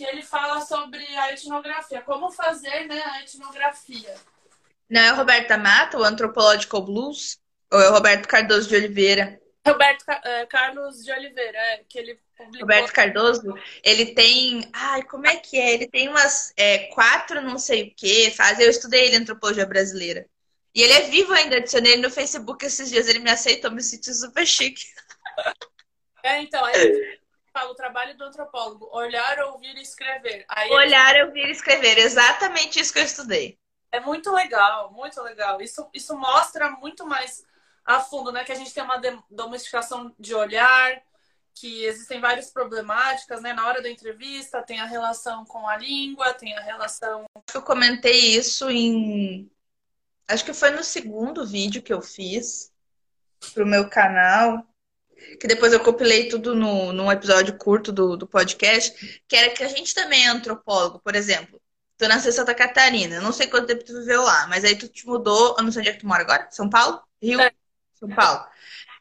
que ele fala sobre a etnografia, como fazer né, a etnografia. Não é o Roberto Amato, o Anthropological Blues? Ou é o Roberto Cardoso de Oliveira? Roberto eh, Carlos de Oliveira, é, que ele publicou. Roberto Cardoso, ele tem. Ai, como é que é? Ele tem umas é, quatro não sei o que, faz. Eu estudei ele antropologia brasileira. E ele é vivo ainda, adicionei ele no Facebook esses dias, ele me aceitou, me senti super chique. É, então, aí ele fala o trabalho do antropólogo, olhar, ouvir e escrever. Aí ele- Olhar, ouvir e escrever, exatamente isso que eu estudei. é muito legal, muito legal. Isso, isso mostra muito mais a fundo, né? Que a gente tem uma domesticação de olhar, que existem várias problemáticas, né? Na hora da entrevista, tem a relação com a língua, tem a relação. Acho que eu comentei isso em. Acho que foi no segundo vídeo que eu fiz pro meu canal. Que depois eu compilei tudo no, num episódio curto do, do podcast, que era que a gente também é antropólogo, por exemplo. Tu nasceu em Santa Catarina, não sei quanto tempo tu viveu lá, mas aí tu te mudou, eu não sei onde é que tu mora agora? São Paulo? Rio? É. São Paulo.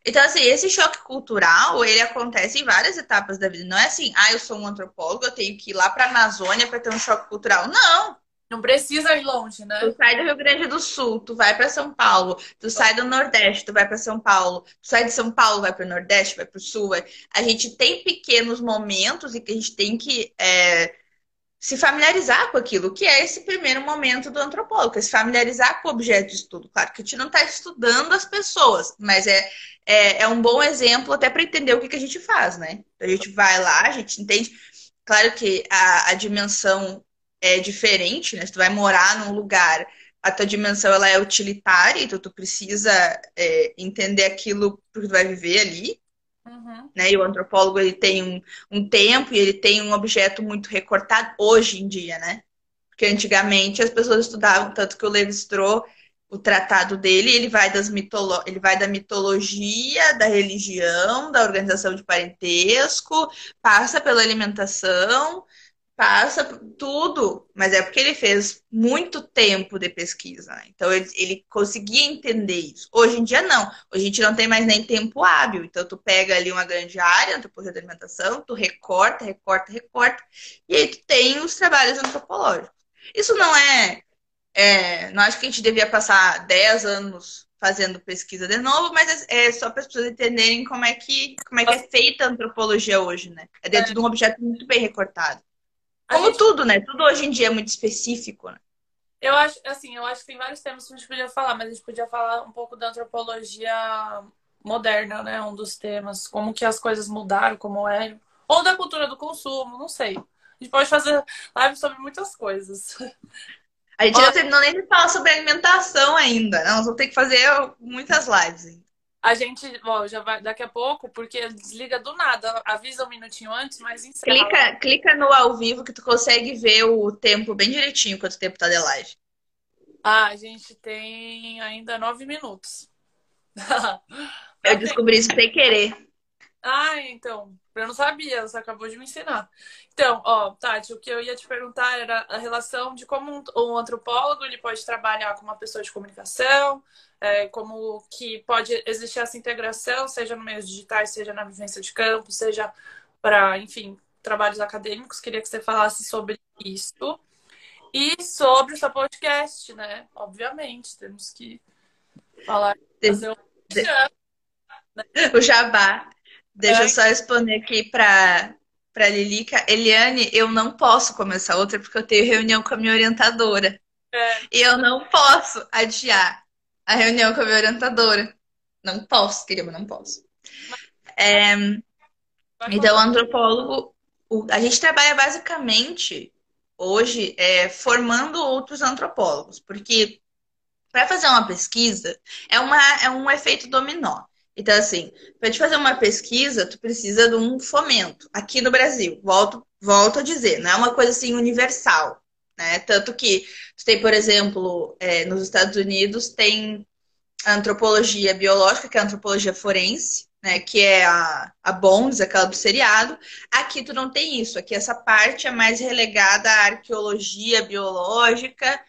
Então, assim, esse choque cultural, ele acontece em várias etapas da vida. Não é assim, ah, eu sou um antropólogo, eu tenho que ir lá pra Amazônia para ter um choque cultural. Não! Não precisa ir longe, né? Tu sai do Rio Grande do Sul, tu vai para São Paulo, tu sai do Nordeste, tu vai para São Paulo, tu sai de São Paulo, vai para o Nordeste, vai para o Sul. vai- A gente tem pequenos momentos em que a gente tem que é, se familiarizar com aquilo, que é esse primeiro momento do antropólogo, é se familiarizar com o objeto de estudo. Claro que a gente não está estudando as pessoas, mas é, é, é um bom exemplo até para entender o que, que a gente faz, né? A gente vai lá, a gente entende. Claro que a, a dimensão é diferente, né? Se tu vai morar num lugar, a tua dimensão ela é utilitária, então tu precisa é, entender aquilo porque tu vai viver ali, Uhum. né? E o antropólogo ele tem um, um tempo e ele tem um objeto muito recortado hoje em dia, né? Porque antigamente as pessoas estudavam tanto que o Levi-Strauss, o tratado dele, ele vai das mitolo... ele vai da mitologia, da religião, da organização de parentesco, passa pela alimentação, passa tudo, mas é porque ele fez muito tempo de pesquisa, né? Então ele, ele conseguia entender isso. Hoje em dia não. Hoje a gente não tem mais nem tempo hábil. Então tu pega ali uma grande área, antropologia da alimentação, tu recorta, recorta, recorta, e aí tu tem os trabalhos antropológicos. Isso não é, é não acho que a gente devia passar 10 anos fazendo pesquisa de novo, mas é é só para as pessoas entenderem como é que como é que é feita a antropologia hoje, né? É dentro de um objeto muito bem recortado. Como gente- tudo, né? Tudo hoje em dia é muito específico, né? Eu acho, assim, eu acho que tem vários temas que a gente podia falar, mas a gente podia falar um pouco da antropologia moderna, né? Um dos temas, como que as coisas mudaram, como eram. Ou da cultura do consumo, não sei. A gente pode fazer live sobre muitas coisas. A gente não terminou nem de falar sobre alimentação ainda. Nós vamos ter que fazer muitas lives. A gente, ó, já vai daqui a pouco, porque desliga do nada. Avisa um minutinho antes, mas encerra. Clica, clica no ao vivo que tu consegue ver o tempo bem direitinho, quanto tempo tá de live. Ah, a gente tem ainda nove minutos. Eu descobri isso sem querer. Ah, então, eu não sabia, você acabou de me ensinar. Então, ó, Tati, o que eu ia te perguntar era a relação de como um, um antropólogo ele pode trabalhar com uma pessoa de comunicação, é, como que pode existir essa integração, seja no meios digitais, seja na vivência de campo, seja para, enfim, trabalhos acadêmicos. Queria que você falasse sobre isso. E sobre o seu podcast, né? Obviamente, temos que falar. Fazer o jabá. Deixa é. eu só responder aqui para para Lilica. Eliane, eu não posso começar outra porque eu tenho reunião com a minha orientadora. É. E eu não posso adiar a reunião com a minha orientadora. Não posso, querida, não posso. É, então, o antropólogo, o, a gente trabalha basicamente hoje é, formando outros antropólogos, porque para fazer uma pesquisa é, uma, é um efeito dominó. Então, assim, para te fazer uma pesquisa, tu precisa de um fomento aqui no Brasil. Volto, volto a dizer, não é uma coisa assim universal. Né? Tanto que tem, por exemplo, é, nos Estados Unidos, tem a antropologia biológica, que é a antropologia forense, né? Que é a, a Bones, aquela do seriado. Aqui tu não tem isso. Aqui essa parte é mais relegada à arqueologia biológica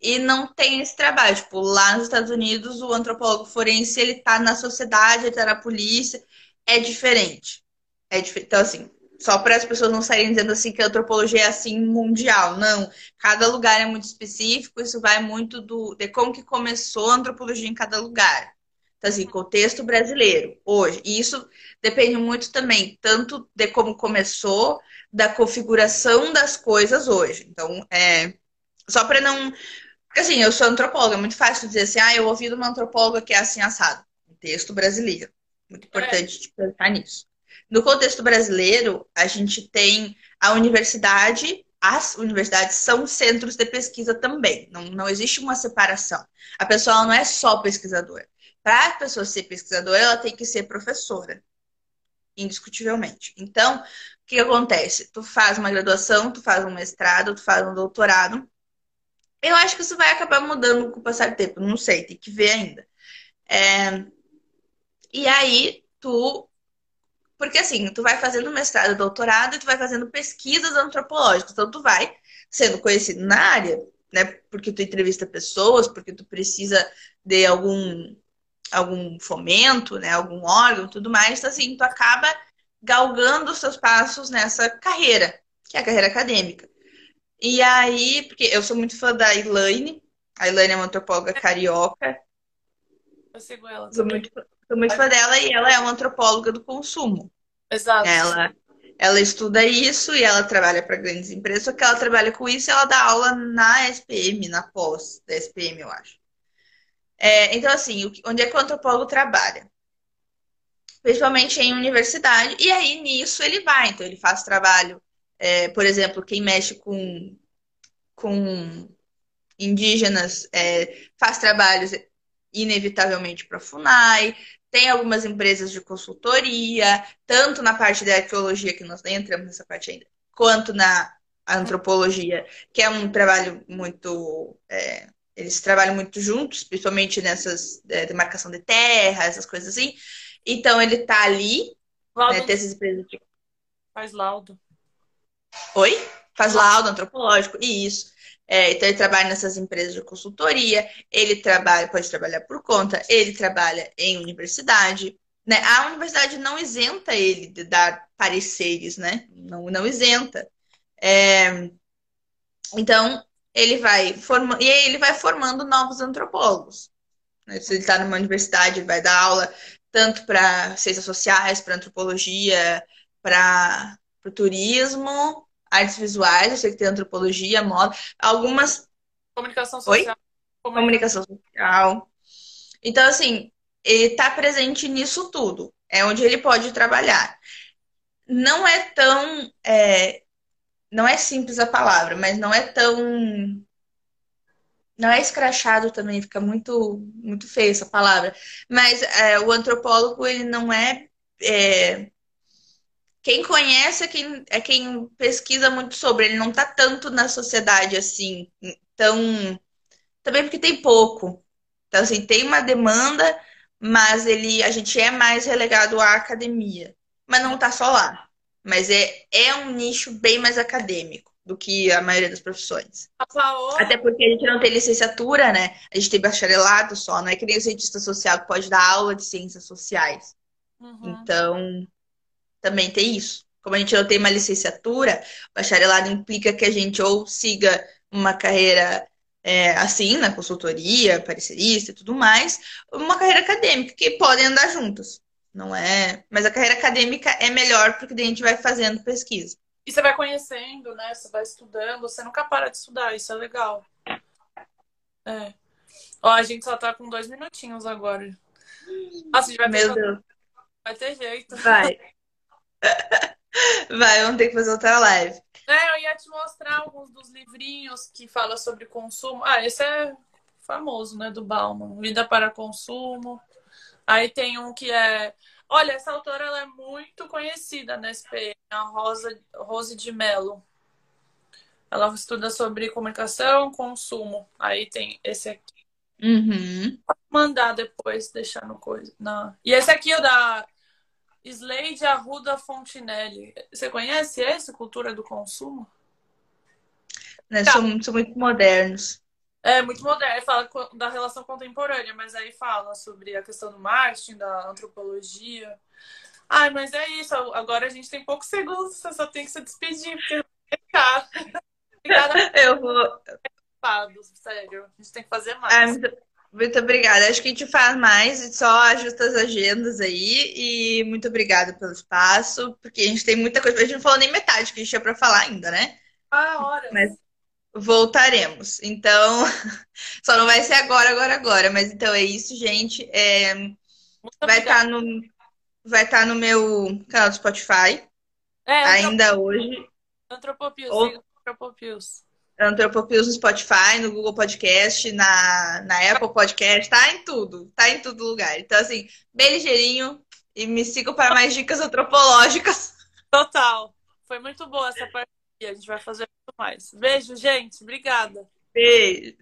e não tem esse trabalho. Tipo, lá nos Estados Unidos, o antropólogo forense, ele tá na sociedade, ele tá na polícia. É diferente. É. Então, assim, só para as pessoas não saírem dizendo assim que a antropologia é assim mundial. Não. Cada lugar é muito específico, isso vai muito do, de como que começou a antropologia em cada lugar. Então, assim, contexto brasileiro, hoje. E isso depende muito também, tanto de como começou, da configuração das coisas hoje. Então, é, só para não porque assim, eu sou antropóloga, é muito fácil dizer assim, ah, eu ouvi de uma antropóloga que é assim assado. Contexto brasileiro. Muito importante é. pensar nisso. No contexto brasileiro, a gente tem a universidade, as universidades são centros de pesquisa também. Não, não existe uma separação. A pessoa não é só pesquisadora. Para a pessoa ser pesquisadora, ela tem que ser professora. Indiscutivelmente. Então, o que acontece? Tu faz uma graduação, tu faz um mestrado, tu faz um doutorado, eu acho que isso vai acabar mudando com o passar do tempo. Não sei, tem que ver ainda. É... E aí, tu. Porque assim, tu vai fazendo mestrado, doutorado e tu vai fazendo pesquisas antropológicas. Então, tu vai sendo conhecido na área, né? Porque tu entrevista pessoas, porque tu precisa de algum, algum fomento, né? Algum órgão tudo mais. Então, assim, tu acaba galgando os seus passos nessa carreira, que é a carreira acadêmica. E aí, porque eu sou muito fã da Elaine. A Elaine é uma antropóloga carioca. Eu sigo ela. Sou muito, sou muito fã dela e ela é uma antropóloga do consumo. Exato. Ela, ela estuda isso e ela trabalha para grandes empresas, só que ela trabalha com isso e ela dá aula na SPM, na pós da SPM, eu acho. É, então, assim, onde é que o antropólogo trabalha? Principalmente em universidade, e aí nisso ele vai. Então, ele faz trabalho é, por exemplo, quem mexe com, com indígenas é, faz trabalhos inevitavelmente para a FUNAI, tem algumas empresas de consultoria, tanto na parte da arqueologia, que nós nem entramos nessa parte ainda, quanto na antropologia, que é um trabalho muito. É, eles trabalham muito juntos, principalmente nessas é, demarcação de terra, essas coisas assim. Então ele está ali, né, tem essas empresas de... Faz laudo. Oi? Faz laudo antropológico, isso. É, então ele trabalha nessas empresas de consultoria, ele trabalha, pode trabalhar por conta, ele trabalha em universidade. Né? A universidade não isenta ele de dar pareceres, né? Não, não isenta. É, então, ele vai formando, e ele vai formando novos antropólogos. Né? Se ele está numa universidade, ele vai dar aula tanto para ciências sociais, para antropologia, para o turismo, artes visuais, eu sei que tem antropologia, moda, algumas. Comunicação social. Oi? Comunicação social. Então, assim, ele está presente nisso tudo. É onde ele pode trabalhar. Não é tão. É, não é simples a palavra, mas não é tão. Não é escrachado também, fica muito, muito feio essa palavra. Mas é, o antropólogo, ele não é, é quem conhece é quem, é quem pesquisa muito sobre. Ele não está tanto na sociedade assim. Então, também porque tem pouco. Então, assim, tem uma demanda, mas ele, a gente é mais relegado à academia. mas não tá só lá. Mas é, é um nicho bem mais acadêmico do que a maioria das profissões. Até porque a gente não tem licenciatura, né? A gente tem bacharelado só, não é que nem o cientista social que pode dar aula de ciências sociais. Uhum. Então, também tem isso. Como a gente não tem uma licenciatura, bacharelado implica que a gente ou siga uma carreira é, assim, na consultoria, parecerista e tudo mais, uma carreira acadêmica, que podem andar juntas. Não é. Mas a carreira acadêmica é melhor porque daí a gente vai fazendo pesquisa. E você vai conhecendo, né? Você vai estudando, você nunca para de estudar, isso é legal. É. Ó, a gente só tá com dois minutinhos agora. Nossa, a gente vai Meu Deus. Vai ter jeito. Vai. Vai, vamos ter que fazer outra live. É, eu ia te mostrar alguns dos livrinhos que fala sobre consumo. Ah, esse é famoso, né, do Bauman, Vida para Consumo. Aí tem um que é, olha, essa autora ela é muito conhecida na SPM, a Rosa Rose de Mello. Ela estuda sobre comunicação, consumo. Aí tem esse aqui. Uhum. Vou mandar depois, deixar no coisa. Na... E esse aqui é o da Slade Arruda Fontinelli. Você conhece esse, Cultura do Consumo? Né, tá. são, são muito modernos. É, muito moderno. Fala da relação contemporânea, mas aí fala sobre a questão do marketing, da antropologia. Ai, mas é isso. Agora a gente tem poucos segundos, você só tem que se despedir, porque ficar. Eu vou. Sério, a gente tem que fazer mais. muito, muito obrigada. Acho que a gente faz mais, só ajusta as agendas aí. E muito obrigada pelo espaço, porque a gente tem muita coisa. A gente não falou nem metade que a gente tinha para falar ainda, né? Ah, hora. Mas voltaremos. Então, só não vai ser agora, agora, agora. Mas então é isso, gente. É, vai estar tá no, vai estar tá no meu canal do Spotify. É, ainda hoje. Antropopios, Ou... Antropopios. Antropopios no Spotify, no Google Podcast, na, na Apple Podcast, tá em tudo, tá em todo lugar. Então, assim, bem ligeirinho e me sigam para mais dicas antropológicas. Total. Foi muito boa essa parte. A gente vai fazer muito mais. Beijo, gente. Obrigada. Beijo.